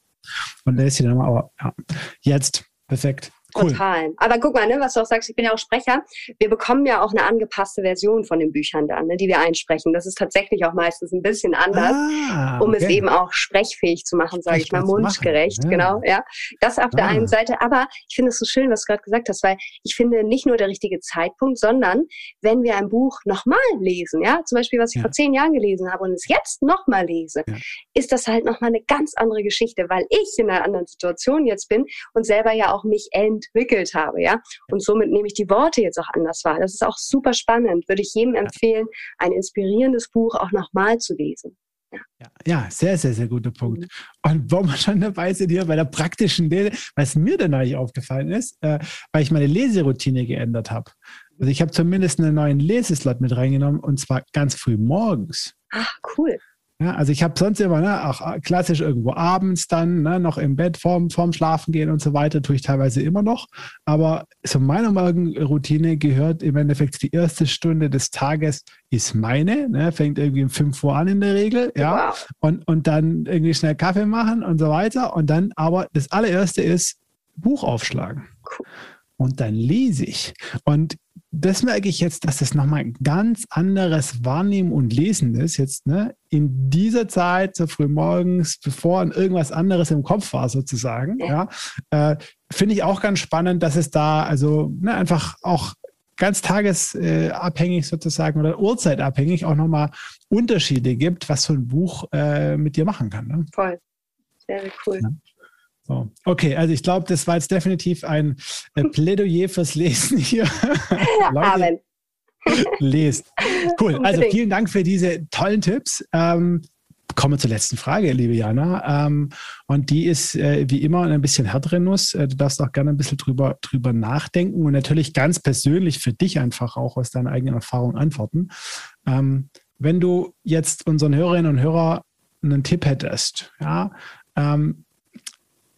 und lese sie dann mal. Aber ja, jetzt, perfekt. Total. Cool. Aber guck mal, ne, was du auch sagst, ich bin ja auch Sprecher. Wir bekommen ja auch eine angepasste Version von den Büchern dann, ne, die wir einsprechen. Das ist tatsächlich auch meistens ein bisschen anders, ah, um es eben auch sprechfähig zu machen, sage ich mal, mundgerecht. Ja. Genau, ja. Das auf der ah. einen Seite. Aber ich finde es so schön, was du gerade gesagt hast, weil ich finde nicht nur der richtige Zeitpunkt, sondern wenn wir ein Buch nochmal lesen, ja, zum Beispiel, was ich ja. vor zehn Jahren gelesen habe und es jetzt nochmal lese, ja. ist das halt nochmal eine ganz andere Geschichte, weil ich in einer anderen Situation jetzt bin und selber ja auch mich entwickelt habe, ja. Und somit nehme ich die Worte jetzt auch anders wahr. Das ist auch super spannend. Würde ich jedem empfehlen, ein inspirierendes Buch auch nochmal zu lesen. Ja. ja, sehr, sehr, sehr guter Punkt. Mhm. Und wo wir schon dabei sind hier bei der praktischen Lese, was mir dann eigentlich aufgefallen ist, äh, weil ich meine Leseroutine geändert habe. Also ich habe zumindest einen neuen Leseslot mit reingenommen und zwar ganz früh morgens. Ach, cool. Ja, also ich habe sonst immer, ne, auch äh, klassisch irgendwo abends dann, ne, noch im Bett vorm, vorm Schlafen gehen und so weiter, tue ich teilweise immer noch. Aber zu meiner Morgenroutine gehört im Endeffekt die erste Stunde des Tages ist meine, ne, fängt irgendwie um 5 Uhr an in der Regel, ja. Wow. Und, und dann irgendwie schnell Kaffee machen und so weiter. Und dann aber das allererste ist Buch aufschlagen. Cool. Und dann lese ich. Und das merke ich jetzt, dass das nochmal ein ganz anderes Wahrnehmen und Lesen ist. Jetzt ne, in dieser Zeit, so früh morgens, bevor irgendwas anderes im Kopf war, sozusagen. Ja, ja äh, Finde ich auch ganz spannend, dass es da also ne, einfach auch ganz tagesabhängig sozusagen oder uhrzeitabhängig auch nochmal Unterschiede gibt, was so ein Buch äh, mit dir machen kann. Ne? Voll. Sehr, sehr cool. Ja. So. Okay, also ich glaube, das war jetzt definitiv ein äh, Plädoyer fürs Lesen hier. Leute, lest. Cool. Also vielen Dank für diese tollen Tipps. Ähm, kommen wir zur letzten Frage, liebe Jana. Ähm, und die ist äh, wie immer ein bisschen härtere Nuss. Äh, du darfst auch gerne ein bisschen drüber, drüber nachdenken und natürlich ganz persönlich für dich einfach auch aus deiner eigenen Erfahrung antworten. Ähm, wenn du jetzt unseren Hörerinnen und Hörern einen Tipp hättest, ja, ähm,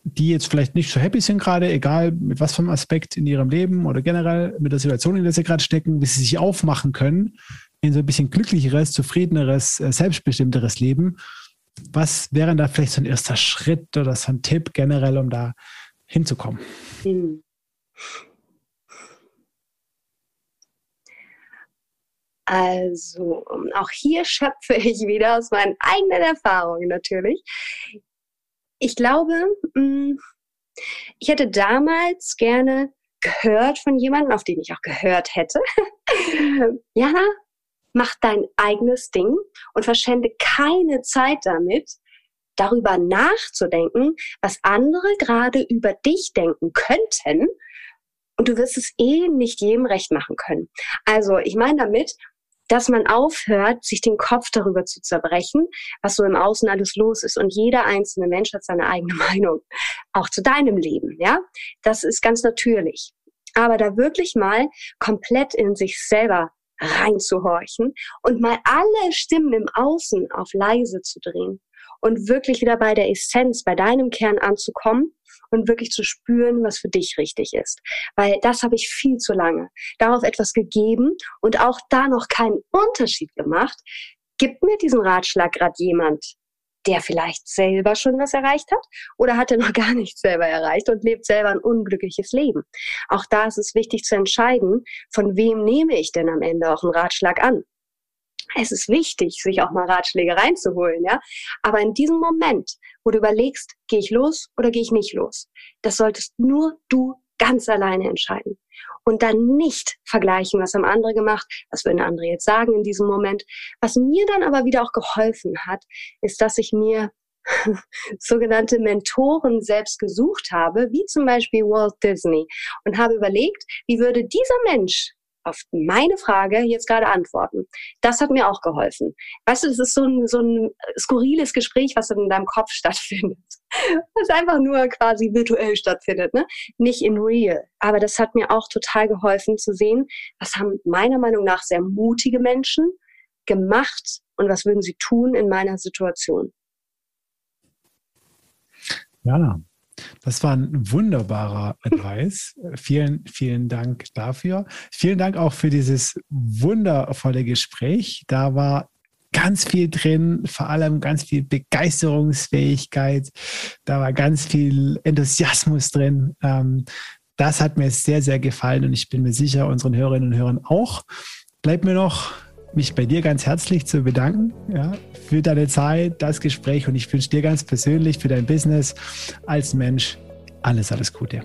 die jetzt vielleicht nicht so happy sind gerade, egal mit was für einem Aspekt in ihrem Leben oder generell mit der Situation, in der sie gerade stecken, wie sie sich aufmachen können in so ein bisschen glücklicheres, zufriedeneres, äh, selbstbestimmteres Leben. Was wäre da vielleicht so ein erster Schritt oder so ein Tipp generell, um da hinzukommen? Hm. Also, auch hier schöpfe ich wieder aus meinen eigenen Erfahrungen natürlich ich glaube, mm, ich hätte damals gerne gehört von jemandem, auf den ich auch gehört hätte. Jana, mach dein eigenes Ding und verschwende keine Zeit damit, darüber nachzudenken, was andere gerade über dich denken könnten. Und du wirst es eh nicht jedem recht machen können. Also ich meine damit, dass man aufhört, sich den Kopf darüber zu zerbrechen, was so im Außen alles los ist. Und jeder einzelne Mensch hat seine eigene Meinung, auch zu deinem Leben. Ja, das ist ganz natürlich. Aber da wirklich mal komplett in sich selber reinzuhorchen und mal alle Stimmen im Außen auf leise zu drehen und wirklich wieder bei der Essenz, bei deinem Kern anzukommen und wirklich zu spüren, was für dich richtig ist. Weil das habe ich viel zu lange darauf etwas gegeben und auch da noch keinen Unterschied gemacht. Gibt mir diesen Ratschlag gerade jemand, der vielleicht selber schon was erreicht hat oder hat er noch gar nichts selber erreicht und lebt selber ein unglückliches Leben. Auch da ist es wichtig zu entscheiden, von wem nehme ich denn am Ende auch einen Ratschlag an es ist wichtig, sich auch mal Ratschläge reinzuholen, ja. Aber in diesem Moment, wo du überlegst, gehe ich los oder gehe ich nicht los, das solltest nur du ganz alleine entscheiden. Und dann nicht vergleichen, was haben andere gemacht, was würden andere jetzt sagen in diesem Moment. Was mir dann aber wieder auch geholfen hat, ist, dass ich mir sogenannte Mentoren selbst gesucht habe, wie zum Beispiel Walt Disney, und habe überlegt, wie würde dieser Mensch auf meine Frage jetzt gerade antworten. Das hat mir auch geholfen. Weißt du, das ist so ein, so ein skurriles Gespräch, was in deinem Kopf stattfindet. Was einfach nur quasi virtuell stattfindet, ne? Nicht in real. Aber das hat mir auch total geholfen zu sehen, was haben meiner Meinung nach sehr mutige Menschen gemacht und was würden sie tun in meiner Situation. Ja, das war ein wunderbarer Advice. vielen, vielen Dank dafür. Vielen Dank auch für dieses wundervolle Gespräch. Da war ganz viel drin, vor allem ganz viel Begeisterungsfähigkeit. Da war ganz viel Enthusiasmus drin. Ähm, Das hat mir sehr, sehr gefallen und ich bin mir sicher, unseren Hörerinnen und Hörern auch. Bleibt mir noch, mich bei dir ganz herzlich zu bedanken ja, für deine Zeit, das Gespräch und ich wünsche dir ganz persönlich für dein Business als Mensch alles, alles Gute.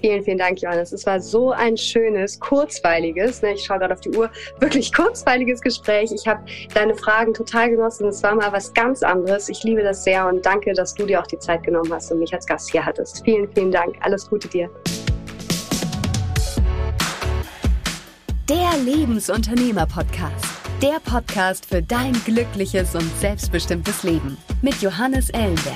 Vielen, vielen Dank, Johannes. Es war so ein schönes, kurzweiliges, ne, ich schaue gerade auf die Uhr, wirklich kurzweiliges Gespräch. Ich habe deine Fragen total genossen. Es war mal was ganz anderes. Ich liebe das sehr und danke, dass du dir auch die Zeit genommen hast und mich als Gast hier hattest. Vielen, vielen Dank. Alles Gute dir. Der Lebensunternehmer-Podcast. Der Podcast für dein glückliches und selbstbestimmtes Leben mit Johannes Ellenberg.